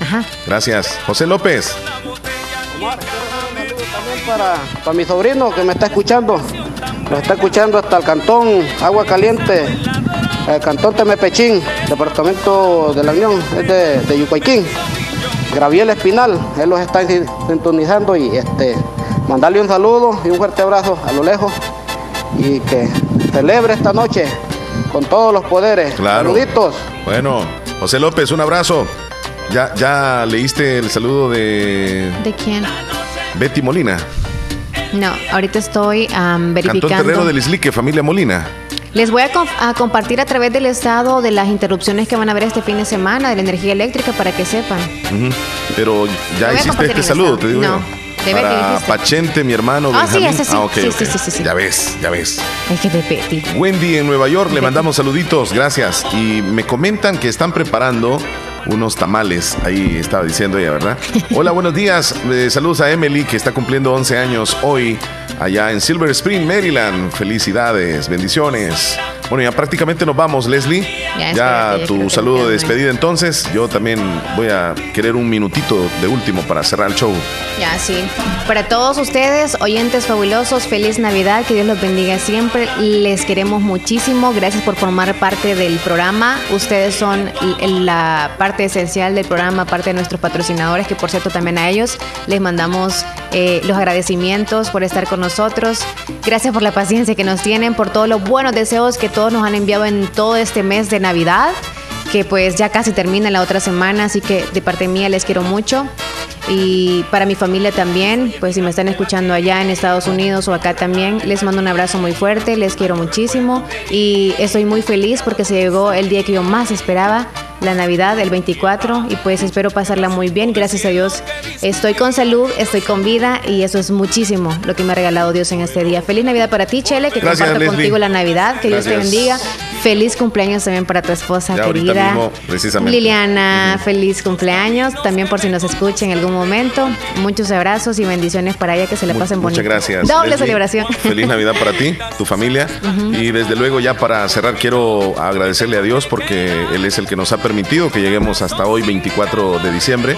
Ajá. Gracias. José López. para, para mi sobrino que me está escuchando. Me está escuchando hasta el cantón Agua Caliente, el cantón Temepechín, departamento de la Unión, es de, de Yucuayquín. Graviel Espinal, él los está sin- sintonizando y este, mandarle un saludo y un fuerte abrazo a lo lejos y que celebre esta noche con todos los poderes. Claro. Saluditos. Bueno, José López, un abrazo. ¿Ya, ya leíste el saludo de ¿De quién? Betty Molina? No, ahorita estoy am, Cantón verificando. Terrero del Islique, familia Molina. Les voy a, com- a compartir a través del estado de las interrupciones que van a haber este fin de semana de la energía eléctrica para que sepan. Pero ya hiciste este saludo, te digo No, yo. de Betty Para. Pachente, mi hermano Ah, sí, ese sí. Ah, ok, Sí, ok. sí, sí, sí, sí. Ya ves, ya ves. Es que de. Wendy en Nueva York, le mandamos saluditos, gracias. Y me comentan que están preparando unos tamales, ahí estaba diciendo ella, ¿verdad? Hola, buenos días, Eh, saludos a Emily que está cumpliendo 11 años hoy allá en Silver Spring, Maryland. Felicidades, bendiciones. Bueno, ya prácticamente nos vamos, Leslie. Ya, Ya, espérate, tu saludo de despedida entonces. Yo también voy a querer un minutito de último para cerrar el show. Ya, sí. Para todos ustedes, oyentes fabulosos, feliz Navidad, que Dios los bendiga siempre. Les queremos muchísimo. Gracias por formar parte del programa. Ustedes son la parte esencial del programa, parte de nuestros patrocinadores, que por cierto también a ellos les mandamos eh, los agradecimientos por estar con nosotros. Gracias por la paciencia que nos tienen, por todos los buenos deseos que todos nos han enviado en todo este mes de Navidad que pues ya casi termina la otra semana, así que de parte mía les quiero mucho. Y para mi familia también, pues si me están escuchando allá en Estados Unidos o acá también, les mando un abrazo muy fuerte, les quiero muchísimo y estoy muy feliz porque se llegó el día que yo más esperaba, la Navidad, el 24, y pues espero pasarla muy bien, gracias a Dios. Estoy con salud, estoy con vida y eso es muchísimo lo que me ha regalado Dios en este día. Feliz Navidad para ti, Chele, que Gracias, comparto Leslie. contigo la Navidad, que Dios te bendiga. Feliz cumpleaños también para tu esposa Ya querida. mismo, precisamente. Liliana, feliz cumpleaños. También por si nos escucha en algún momento. Muchos abrazos y bendiciones para ella, que se le pasen bonito. Muchas gracias. Doble Leslie. celebración. Feliz Navidad para ti, tu familia. Y desde luego ya para cerrar quiero agradecerle a Dios porque Él es el que nos ha permitido que lleguemos hasta hoy 24 de diciembre.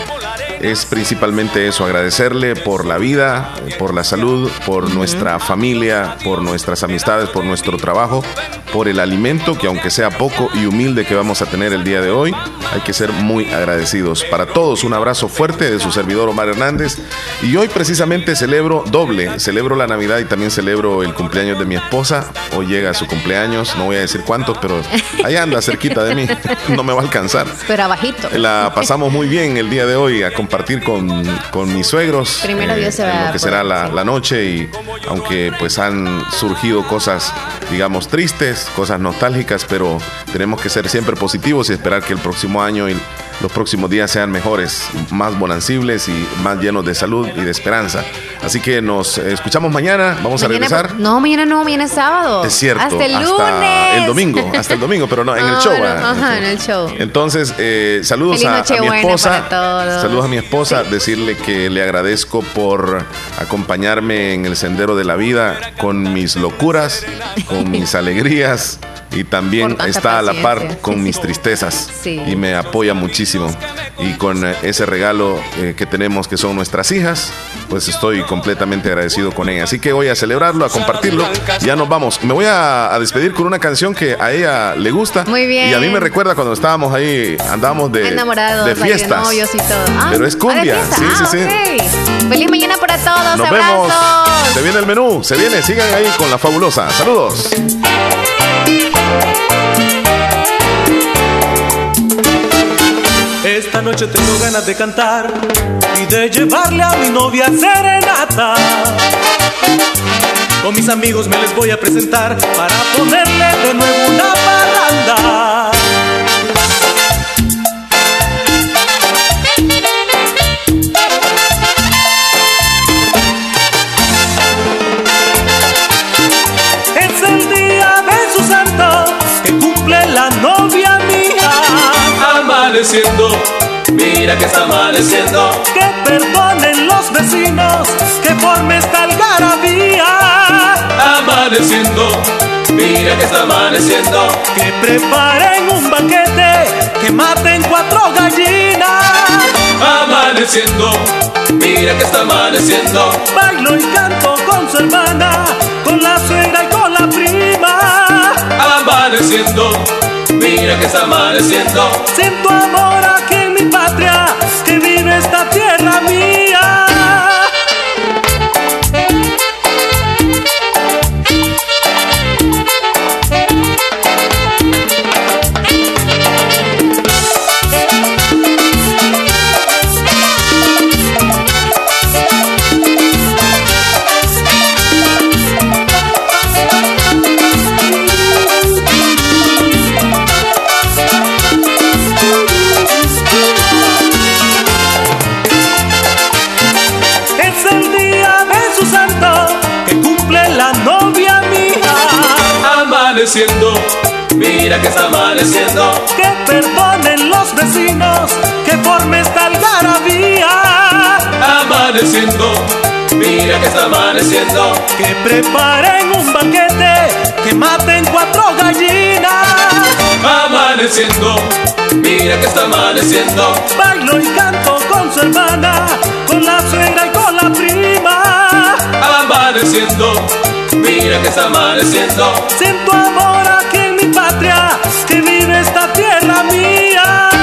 Es principalmente eso, agradecerle por la vida, por la salud, por nuestra familia, por nuestras amistades, por nuestro trabajo, por el alimento que aunque sea poco y humilde que vamos a tener el día de hoy, hay que ser muy agradecidos. Para todos un abrazo fuerte de su servidor Omar Hernández y hoy precisamente celebro doble, celebro la Navidad y también celebro el cumpleaños de mi esposa. Hoy llega su cumpleaños, no voy a decir cuántos, pero ahí anda cerquita de mí, no me va a alcanzar. Pero abajito. La pasamos muy bien el día de hoy compartir con, con mis suegros. Primero Dios se en va lo que será la, la noche y aunque pues han surgido cosas, digamos, tristes, cosas nostálgicas, pero tenemos que ser siempre positivos y esperar que el próximo año y los próximos días sean mejores, más bonancibles y más llenos de salud y de esperanza. Así que nos escuchamos mañana, vamos a regresar. No, mañana no, mañana es sábado. Es cierto, Hasta el lunes. el domingo, hasta el domingo, pero no, en el show. no, ah. Ajá, en el show. Entonces, eh, saludos a, a mi esposa. Saludos a mi esposa. Decirle que le agradezco por acompañarme en el sendero de la vida con mis locuras, con mis alegrías y también está a la par con mis tristezas Sí. y me apoya muchísimo. Y con eh, ese regalo eh, que tenemos que son nuestras hijas, pues estoy completamente agradecido con ella. Así que voy a celebrarlo, a compartirlo. Ya nos vamos. Me voy a, a despedir con una canción que a ella le gusta. Muy bien. Y a mí me recuerda cuando estábamos ahí, andábamos de, Enamorados, de fiestas. novios y todo. Ah, Pero es ah, de cumbia. Sí, sí, Ah, sí. Feliz mañana para todos. Nos Abrazos. vemos. Se viene el menú. Se viene. Sigan ahí con la fabulosa. Saludos. Esta noche tengo ganas de cantar y de llevarle a mi novia serenata. Con mis amigos me les voy a presentar para ponerle de nuevo una parranda. Amaneciendo, mira que está amaneciendo. Que perdonen los vecinos, que forme esta algarabía. Amaneciendo, mira que está amaneciendo. Que preparen un banquete, que maten cuatro gallinas. Amaneciendo, mira que está amaneciendo. Bailo y canto con su hermana, con la suegra y con la prima. Amaneciendo, mira que está amaneciendo. Siento amor aquí en mi patria, que vive esta tierra mía. Mira que está amaneciendo. Que perdonen los vecinos, que forme esta algarabía. Amaneciendo, mira que está amaneciendo. Que preparen un banquete, que maten cuatro gallinas. Amaneciendo, mira que está amaneciendo. Bailo y canto con su hermana, con la suegra y con la prima. Amaneciendo, mira que está amaneciendo. Siento amor aquí mi patria, que vive esta tierra mía.